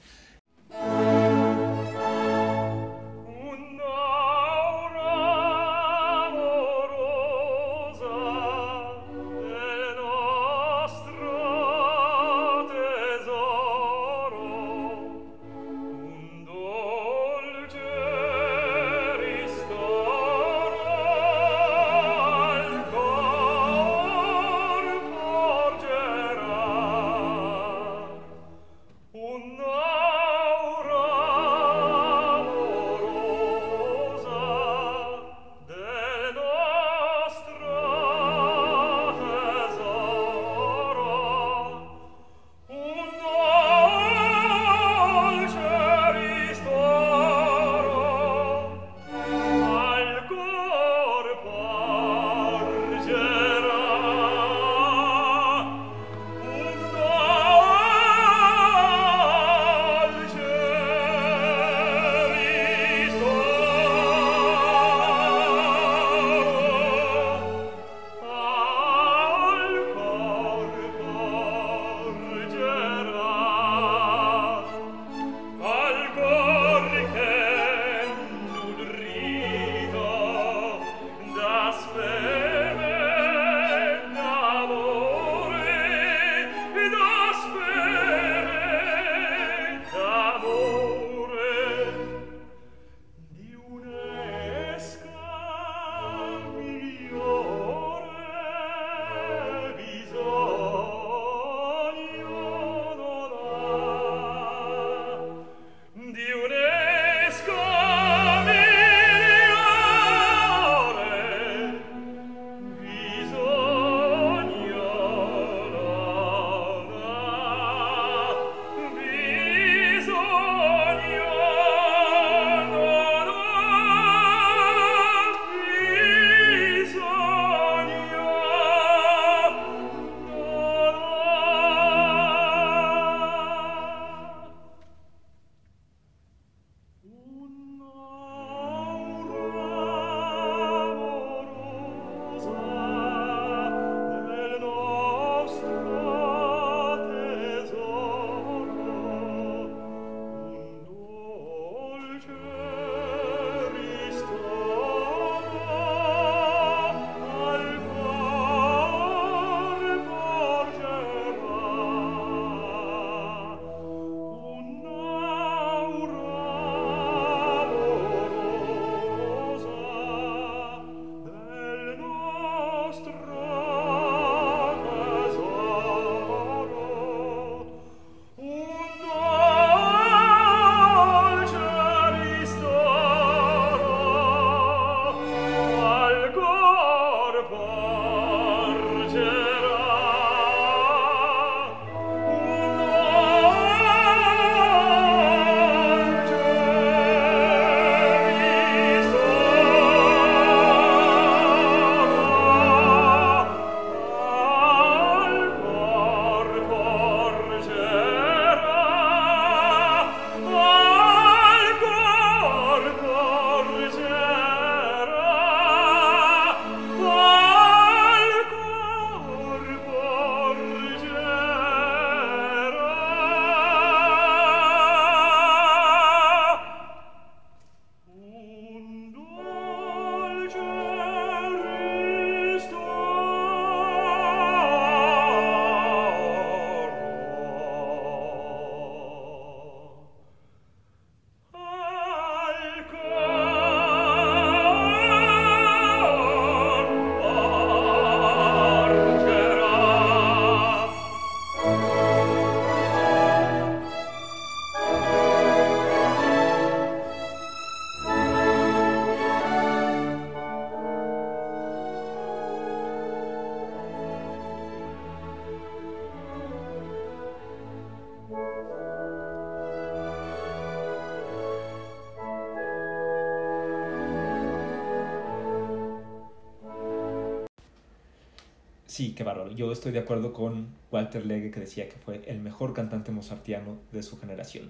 Sí, qué bárbaro. Yo estoy de acuerdo con Walter Legge que decía que fue el mejor cantante mozartiano de su generación.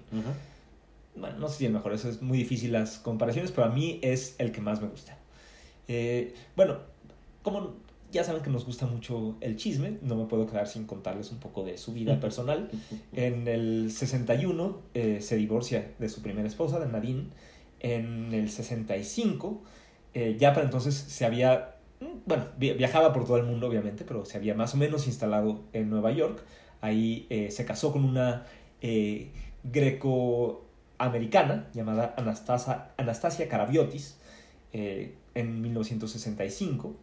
Bueno, no sé si el mejor, eso es muy difícil las comparaciones, pero a mí es el que más me gusta. Eh, bueno, como ya saben que nos gusta mucho el chisme, no me puedo quedar sin contarles un poco de su vida personal. En el 61 eh, se divorcia de su primera esposa, de Nadine. En el 65, eh, ya para entonces se había bueno, viajaba por todo el mundo, obviamente, pero se había más o menos instalado en Nueva York. Ahí eh, se casó con una eh, greco-americana llamada Anastasia, Anastasia Karabiotis eh, en 1965.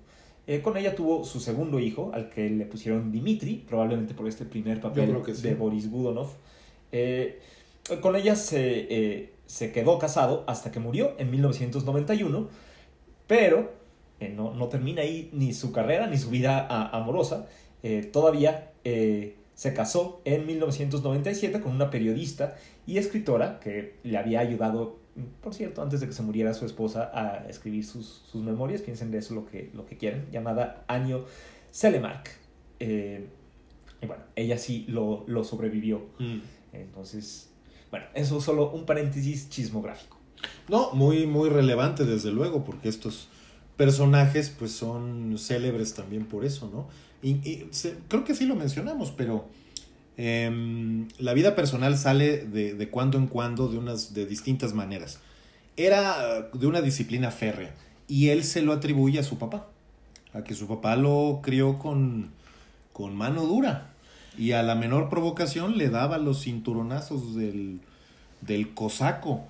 con ella tuvo su segundo hijo, al que le pusieron Dimitri, probablemente por este primer papel de Boris Gudonov. con ella se, se quedó casado hasta que murió en 1991, pero eh, no, no, termina ahí ni su carrera ni su vida amorosa. Eh, todavía eh, se casó en 1997 con una periodista y escritora que le había ayudado, por cierto, antes de que se muriera su esposa, a escribir sus, sus memorias. Piensen de eso lo que, lo que quieran, llamada Año Selemark. y bueno, ella sí lo, lo sobrevivió. Mm. Entonces, bueno, eso solo un paréntesis chismográfico. No, muy, muy relevante desde luego, porque estos personajes pues son célebres también por eso, ¿no? Y, creo que sí lo mencionamos, pero em, la vida personal sale de, de, cuando en cuando de, unas, de distintas maneras. Era de una disciplina férrea y él se lo atribuye a su papá, a que su papá lo crió con, con mano dura y a la menor provocación le daba los cinturonazos del, del cosaco.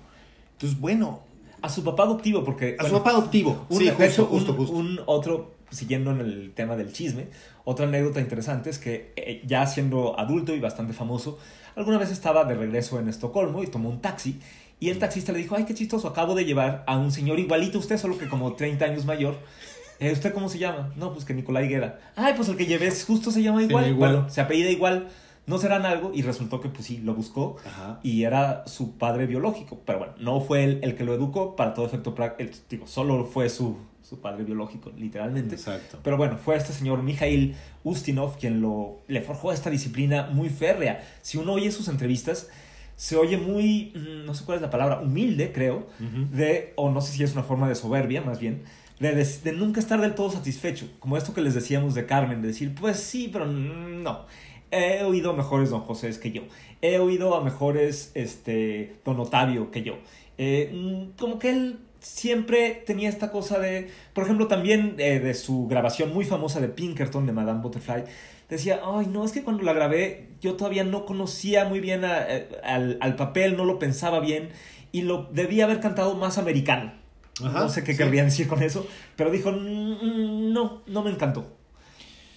Entonces, bueno, a su papá adoptivo, porque... A su papá adoptivo. Un, sí, justo, un, otro, siguiendo en el tema del chisme, otra anécdota interesante es que eh, ya siendo adulto y bastante famoso, alguna vez estaba de regreso en Estocolmo y tomó un taxi y el taxista le dijo, ay, qué chistoso, acabo de llevar a un señor igualito a usted, solo que como 30 años mayor. Eh, ¿Usted cómo se llama? No, pues que Nicolai Guerra. Ay, pues el que llevé justo se llama igual. igual. Bueno, se apellida igual no serán algo y resultó que pues sí, lo buscó y era su padre biológico, pero bueno, no fue él el que lo educó, para todo efecto práctico, digo, solo fue su, su padre biológico, literalmente. Exacto. Pero bueno, fue este señor Mikhail Ustinov quien lo, le forjó esta disciplina muy férrea. Si uno oye sus entrevistas, se oye muy, mm, no sé cuál es la palabra, humilde, creo, de, o no sé si es una forma de soberbia, más bien, de, de, nunca estar del todo satisfecho. Como esto que les decíamos de Carmen, de decir, pues sí, pero no. He oído a mejores Don José que yo. He oído a mejores este, Don Otavio que yo. Eh, mm, como que él siempre tenía esta cosa de, por ejemplo, también eh, de su grabación muy famosa de Pinkerton de Madame Butterfly, decía, ay, no, es que cuando la grabé yo todavía no conocía muy bien eh, al, papel, no lo pensaba bien y lo debía haber cantado más americano. no sé qué querría decir con eso, pero dijo, mm, mm, no, no me encantó.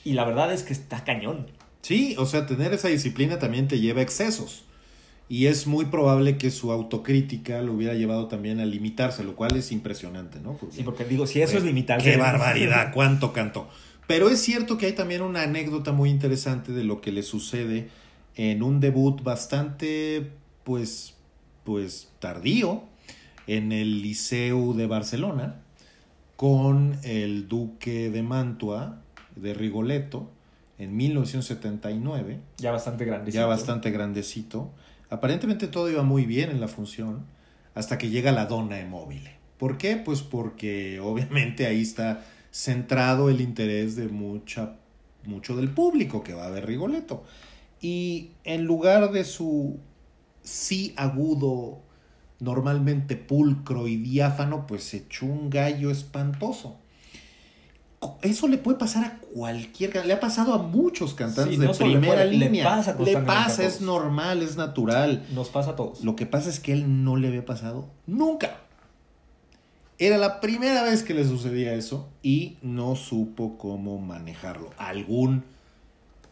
Y la verdad es que está cañón. Sí, o sea, tener esa disciplina también te lleva a excesos. Y es muy probable que su autocrítica lo hubiera llevado también a limitarse, lo cual es impresionante, ¿no? sí, porque digo, si eso es limitante. ¡Qué barbaridad! ¿Cuánto cantó? Pero es cierto que hay también una anécdota muy interesante de lo que le sucede en un debut bastante, pues, pues tardío en el Liceu de Barcelona con el duque de Mantua de Rigoletto en 1979. Ya bastante grandecito. Ya bastante grandecito. Aparentemente todo iba muy bien en la función hasta que llega la dona de móvil. ¿Por qué? Pues porque obviamente ahí está centrado el interés de mucha, mucho del público que va a ver Rigoletto. Y en lugar de su sí agudo, normalmente pulcro y diáfano, pues se echó un gallo espantoso eso le puede pasar a cualquier le ha pasado a muchos cantantes de primera línea. Le pasa, le pasa es normal, es natural. Nos pasa a todos. Lo que pasa es que él no le había pasado nunca. Era la primera vez que le sucedía eso y no supo cómo manejarlo. Algún,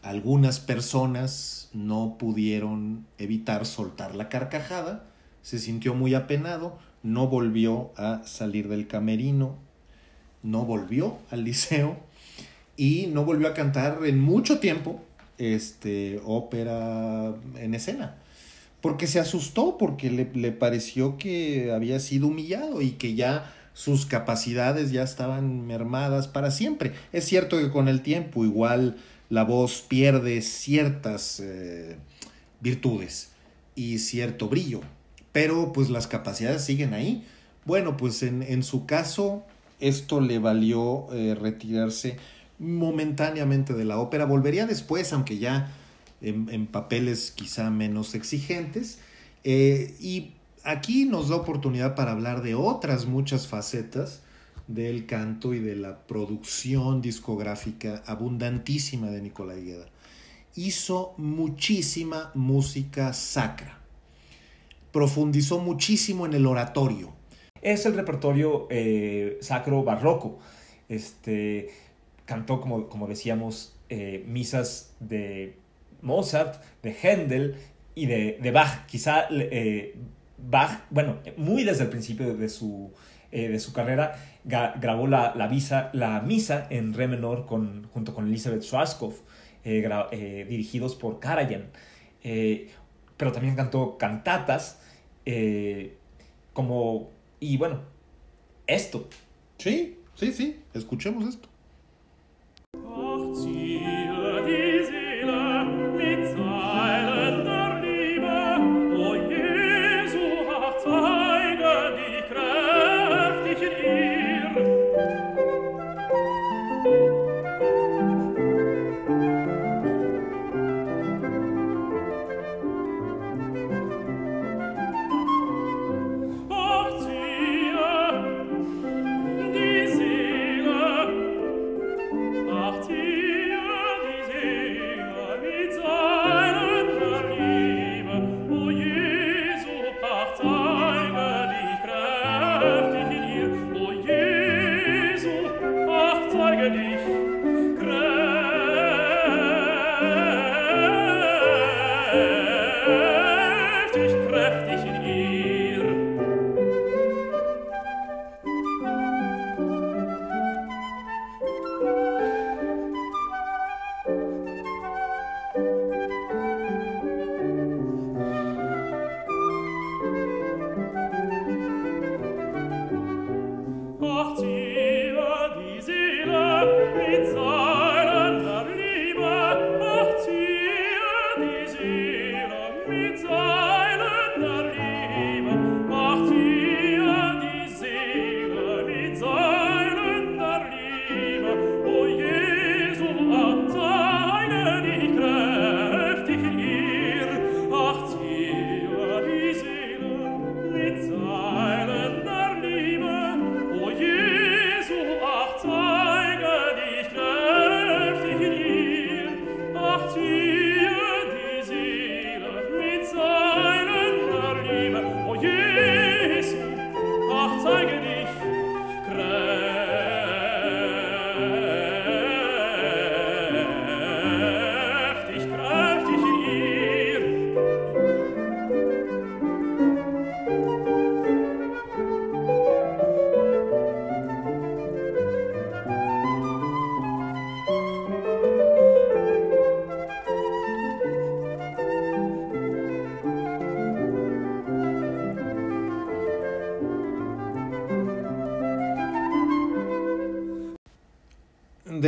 algunas personas no pudieron evitar soltar la carcajada, se sintió muy apenado, no volvió a salir del camerino, no volvió al liceo y no volvió a cantar en mucho tiempo este, ópera en escena. Porque se asustó, porque le, pareció que había sido humillado y que ya sus capacidades ya estaban mermadas para siempre. Es cierto que con el tiempo igual la voz pierde ciertas eh, virtudes y cierto brillo, pero pues las capacidades siguen ahí. Bueno, pues en, en su caso esto le valió eh, retirarse momentáneamente de la ópera. Volvería después, aunque ya en, papeles quizá menos exigentes. Eh, y aquí nos da oportunidad para hablar de otras muchas facetas del canto y de la producción discográfica abundantísima de Nicolai Gueda. Hizo muchísima música sacra. Profundizó muchísimo en el oratorio. Es el repertorio eh, sacro barroco. Este, cantó, como, como decíamos, eh, misas de Mozart, de Händel y de, de Bach. Quizá eh, Bach, bueno, muy desde el principio de su, de su carrera, grabó la, la, visa, la misa en re menor con, junto con Elizabeth Schwarzkopf, dirigidos por Karajan. pero también cantó cantatas, como, y bueno, esto. Sí, sí, sí, escuchemos esto.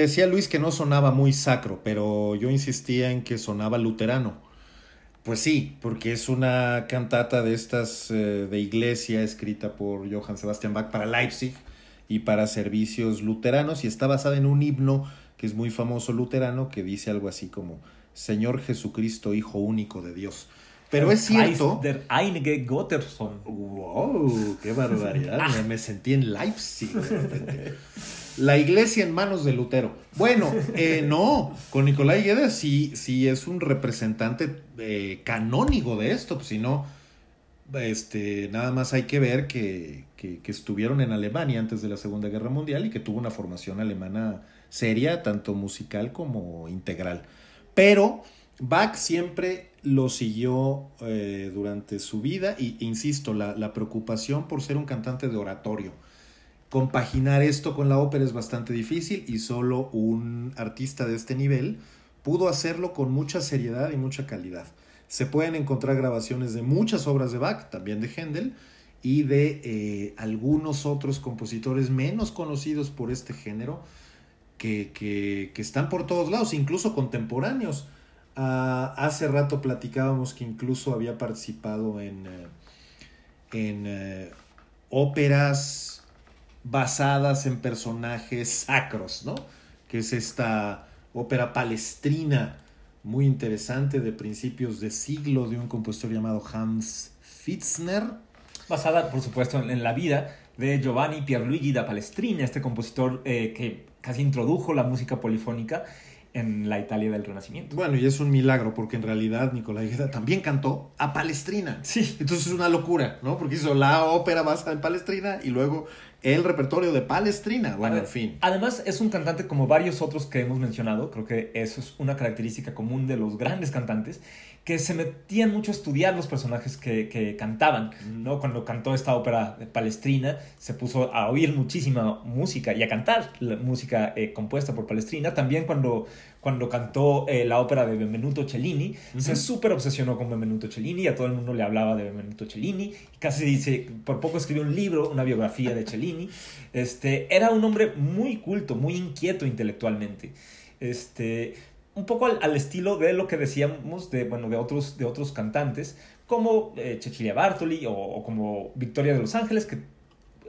Decía Luis que no sonaba muy sacro, pero yo insistía en que sonaba luterano. Pues sí, porque es una cantata de estas eh, de iglesia escrita por Johann Sebastian Bach para Leipzig y para servicios luteranos y está basada en un himno que es muy famoso luterano que dice algo así como Señor Jesucristo, Hijo único de Dios. Pero es cierto. Der einige Gotterson. ¡Wow! ¡Qué barbaridad! me, me, sentí en Leipzig. La iglesia en manos de Lutero. Bueno, eh, no, con Nicolai Guedes sí, sí es un representante eh, canónico de esto, pues si no, este, nada más hay que ver que, que, que, estuvieron en Alemania antes de la Segunda Guerra Mundial y que tuvo una formación alemana seria, tanto musical como integral. Pero Bach siempre lo siguió eh, durante su vida y, insisto, la, la preocupación por ser un cantante de oratorio Compaginar esto con la ópera es bastante difícil y solo un artista de este nivel pudo hacerlo con mucha seriedad y mucha calidad. Se pueden encontrar grabaciones de muchas obras de Bach, también de Händel, y de eh, algunos otros compositores menos conocidos por este género que, que- que están por todos lados, incluso contemporáneos. Ah, hace rato platicábamos que incluso había participado en, eh, en eh, óperas basadas en personajes sacros, ¿no? Que es esta ópera palestrina muy interesante de principios de siglo de un compositor llamado Hans Fitzner. Basada, por supuesto, en, la vida de Giovanni Pierluigi da Palestrina, este compositor eh, que casi introdujo la música polifónica en la Italia del Renacimiento. Bueno, y es un milagro porque en realidad Nicolai Guerra también cantó a Palestrina. Sí. Entonces es una locura, ¿no? Porque hizo la ópera basada en Palestrina y luego el repertorio de Palestrina. Bueno, en fin. Además, es un cantante como varios otros que hemos mencionado. Creo que eso es una característica común de los grandes cantantes, que se metían mucho a estudiar los personajes que, que cantaban. ¿no? Cuando cantó esta ópera de Palestrina, se puso a oír muchísima música y a cantar la música eh, compuesta por Palestrina. También cuando, cuando cantó eh, la ópera de Benvenuto Cellini, se Ujú. súper obsesionó con Benvenuto Cellini y a todo el mundo le hablaba de Benvenuto Cellini. Y casi dice, por poco escribió un libro, una biografía de Cellini. Este, era un hombre muy culto, muy inquieto intelectualmente. Este, un poco al, al estilo de lo que decíamos de, bueno, de, otros, de otros cantantes, como eh, Cecilia Bartoli o, o como Victoria de Los Ángeles, que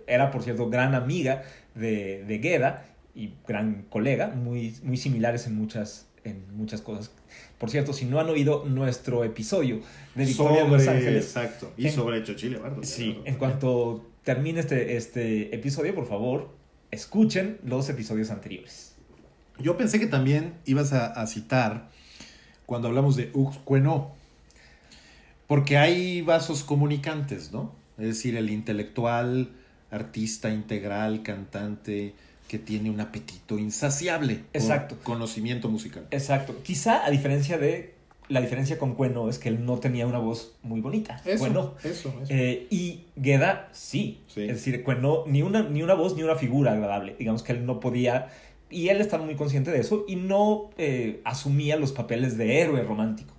era, por cierto, gran amiga de, de Gueda y gran colega, muy, muy similares en muchas, en muchas cosas. Por cierto, si no han oído nuestro episodio de Victoria de Los Sobre- Ángeles, Exacto. Y En- sobre Chochile Bartoli. Sí, en cuanto termine este, este episodio, por favor, escuchen los episodios anteriores. Yo pensé que también ibas a, a citar cuando hablamos de Cuenot, porque hay vasos comunicantes, ¿no? Es decir, el intelectual, artista integral, cantante, que tiene un apetito insaciable por Exacto. conocimiento musical. Exacto. Quizá a diferencia de la diferencia con Cueno es que él no tenía una voz muy bonita. Cueno. eso, eso. Eh, y Gueda sí. Sí. Es decir, Cueno ni una, ni una voz ni una figura agradable. Digamos que él no podía. Y él estaba muy consciente de eso y no eh, asumía los papeles de héroe romántico.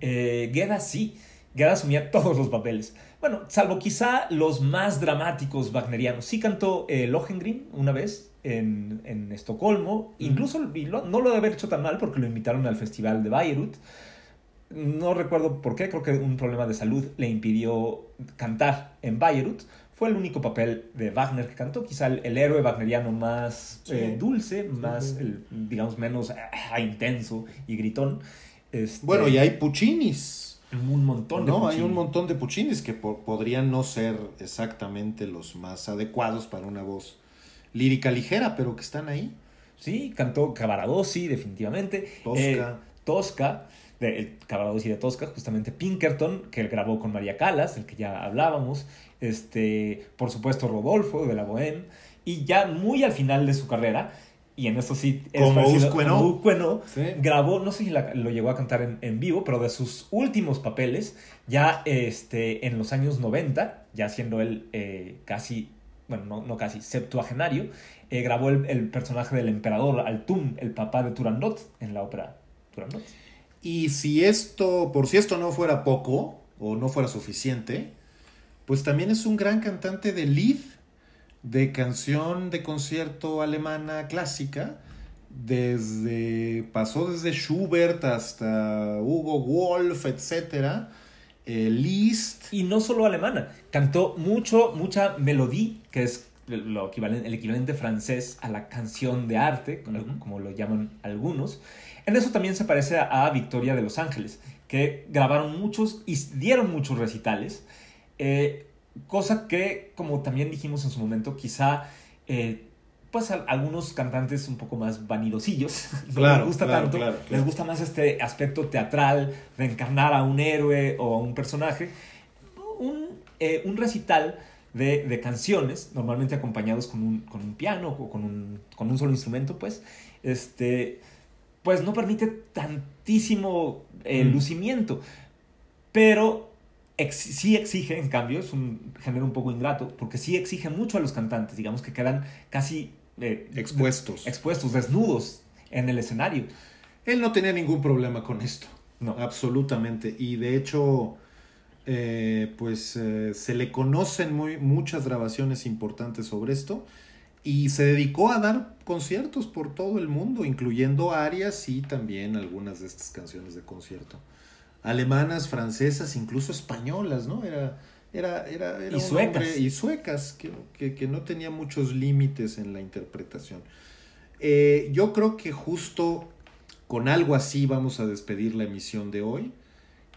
Eh, Gueda sí. Gueda asumía todos los papeles. Bueno, salvo quizá los más dramáticos wagnerianos. Sí cantó eh, Lohengrin una vez en, en Estocolmo. Incluso y lo- no lo debe haber hecho tan mal porque lo invitaron al festival de Bayreuth. No recuerdo por qué, creo que un problema de salud le impidió cantar en Bayreuth. Fue el único papel de Wagner que cantó, quizá el, el héroe wagneriano más Sí. eh, dulce, más, el, digamos, menos ah, intenso y gritón. Este, Bueno, y hay Puccinis. Un montón de No, hay un montón de Puccinis que po- podrían no ser exactamente los más adecuados para una voz lírica ligera, pero que están ahí. Sí, cantó Cavaradossi, definitivamente. Tosca. Eh, Tosca, de, el Cavaradossi de Tosca, justamente Pinkerton, que él grabó con María Calas, el que ya hablábamos. Este, por supuesto, Rodolfo, de la Bohème. Y ya muy al final de su carrera, y en esto sí es Como Sí. grabó, no sé si la- lo llegó a cantar en, en vivo, pero de sus últimos papeles, ya este, en los años 90, ya siendo él eh, casi, bueno, no, no casi, septuagenario, eh, grabó el, el personaje del emperador Altum, el papá de Turandot, en la ópera Turandot. Y si esto, por si esto no fuera poco o no fuera suficiente, pues también es un gran cantante de Lied, de canción de concierto alemana clásica, desde pasó desde Schubert hasta Hugo Wolf, etcétera, eh, Liszt, Y no solo alemana, cantó mucho, mucha melodía, que es lo equivalente, el equivalente francés a la canción de arte, como, lo llaman algunos. En eso también se parece a, a Victoria de Los Ángeles, que grabaron muchos y dieron muchos recitales, eh, cosa que, como también dijimos en su momento, quizá... eh, pues a algunos cantantes un poco más vanidosillos no Claro, les gusta claro, tanto, claro, les gusta más este aspecto teatral de encarnar a un héroe o a un personaje un, eh, un recital de, de canciones, normalmente acompañados con un, con un piano o con un, con un solo instrumento, pues, este, pues no permite tantísimo eh, Mm. lucimiento, pero ex- sí exige, en cambio, es un género un poco ingrato, porque sí exige mucho a los cantantes, digamos que quedan casi eh, expuestos. expuestos, desnudos en el escenario. Él no tenía ningún problema con esto. No. Absolutamente. Y de hecho, eh, pues eh, se le conocen muy, muchas grabaciones importantes sobre esto y se dedicó a dar conciertos por todo el mundo, incluyendo arias y también algunas de estas canciones de concierto. Alemanas, francesas, incluso españolas, ¿no? Era, era, era, era Y un suecas. hombre- y suecas, que, que- que no tenía muchos límites en la interpretación. Eh, yo creo que justo con algo así vamos a despedir la emisión de hoy.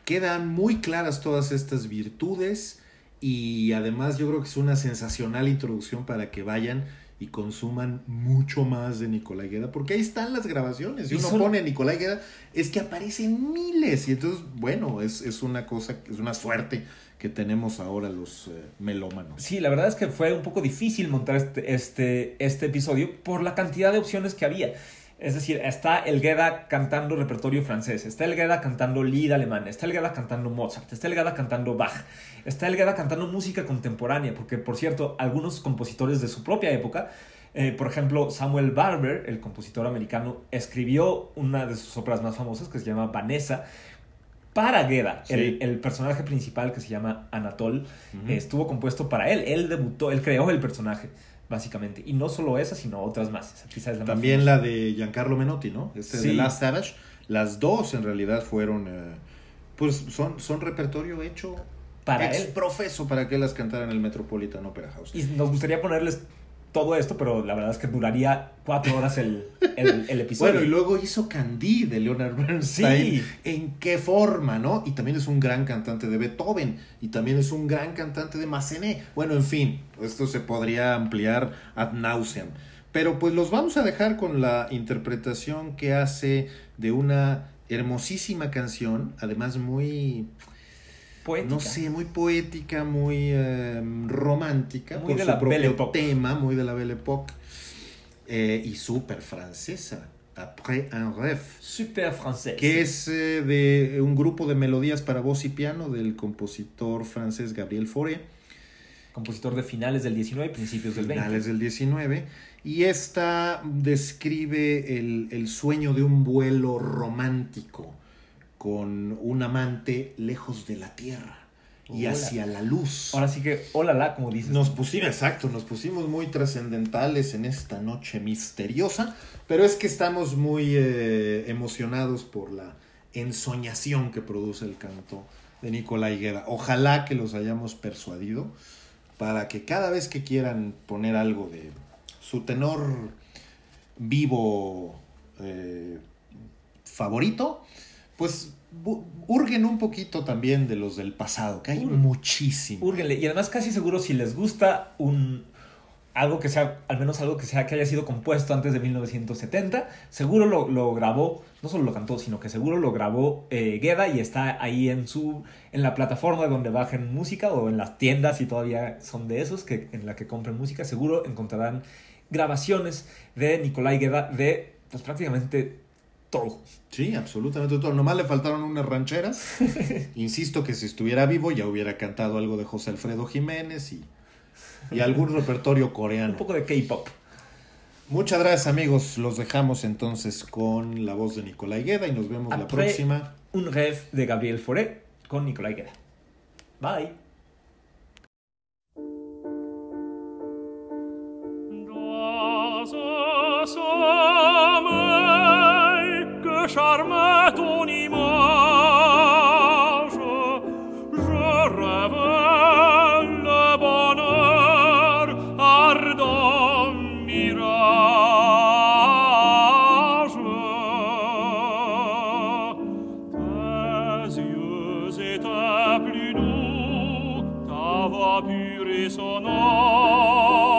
Quedan muy claras todas estas virtudes y además yo creo que es una sensacional introducción para que vayan y consuman mucho más de Nicolai Gueda, porque ahí están las grabaciones. Si Y uno pone Nicolai Gueda, es que aparecen miles. Y entonces, bueno, es, es una cosa, es una suerte que tenemos ahora los eh, melómanos. Sí, la verdad es que fue un poco difícil montar este, este, este episodio por la cantidad de opciones que había. Es decir, está el Gueda cantando repertorio francés, está el Gueda cantando Lied alemán, está el Gueda cantando Mozart, está el Gueda cantando Bach, está el Gueda cantando música contemporánea, porque por cierto, algunos compositores de su propia época, eh, por ejemplo, Samuel Barber, el compositor americano, escribió una de sus óperas más famosas que se llama Vanessa, para Gueda, Sí. el, el personaje principal que se llama Anatol, estuvo compuesto para él. Él debutó, él creó el personaje, básicamente. Y no solo esa, sino otras más. Esa quizás es la más También la de Giancarlo Menotti, ¿no? Este Sí. de Last Savage. Las dos en realidad fueron, eh, pues son, son repertorio hecho Para ex él. profeso para que las cantara en el Metropolitan Opera House. Y nos gustaría ponerles todo esto, pero la verdad es que duraría cuatro horas el, el, el episodio. Bueno, y luego hizo Candide de Leonard Bernstein. Sí. ¿En qué forma, no? Y también es un gran cantante de Beethoven. Y también es un gran cantante de Massenet. Bueno, en fin, esto se podría ampliar ad nauseam. Pero pues los vamos a dejar con la interpretación que hace de una hermosísima canción, además muy, Poética. no sé, muy poética, muy eh, romántica, Muy por de su la Belle propio Époque. tema, muy de la Belle Époque, eh, y súper francesa, Après un rêve Super francés. que es eh, de un grupo de melodías para voz y piano del compositor francés Gabriel Fauré, Compositor de finales del 19 y principios del 20. finales del 19, y esta describe el, el sueño de un vuelo romántico con un amante lejos de la tierra y Hola. hacia la luz. Ahora sí que, hola la, como dices. Nos pusimos, exacto, nos pusimos muy trascendentales en esta noche misteriosa, pero es que estamos muy eh, emocionados por la ensoñación que produce el canto de Nicolai Guerra. Ojalá que los hayamos persuadido para que cada vez que quieran poner algo de su tenor vivo eh, favorito, pues hurguen un poquito también de los del pasado, que hay Ur- muchísimo. Úrguenle. Y además casi seguro si les gusta un algo que sea, al menos algo que sea que haya sido compuesto antes de 1970, seguro lo, lo grabó, no solo lo cantó, sino que seguro lo grabó eh, Gueda y está ahí en su en la plataforma donde bajen música o en las tiendas y todavía son de esos que en la que compren música, seguro encontrarán grabaciones de Nicolai Gueda de pues prácticamente todo. Sí, absolutamente todo. Nomás le faltaron unas rancheras. Insisto que si estuviera vivo ya hubiera cantado algo de José Alfredo Jiménez y, y algún repertorio coreano. Un poco de K-pop. Muchas gracias amigos. Los dejamos entonces con la voz de Nicolai Gueda y nos vemos la próxima. Un rêve de Gabriel Fauré con Nicolai Gueda. Bye. Dans charme ton image. Je rêve le bonheur ardent mirage. Tes yeux étaient plus doux, ta voix pure et sonore.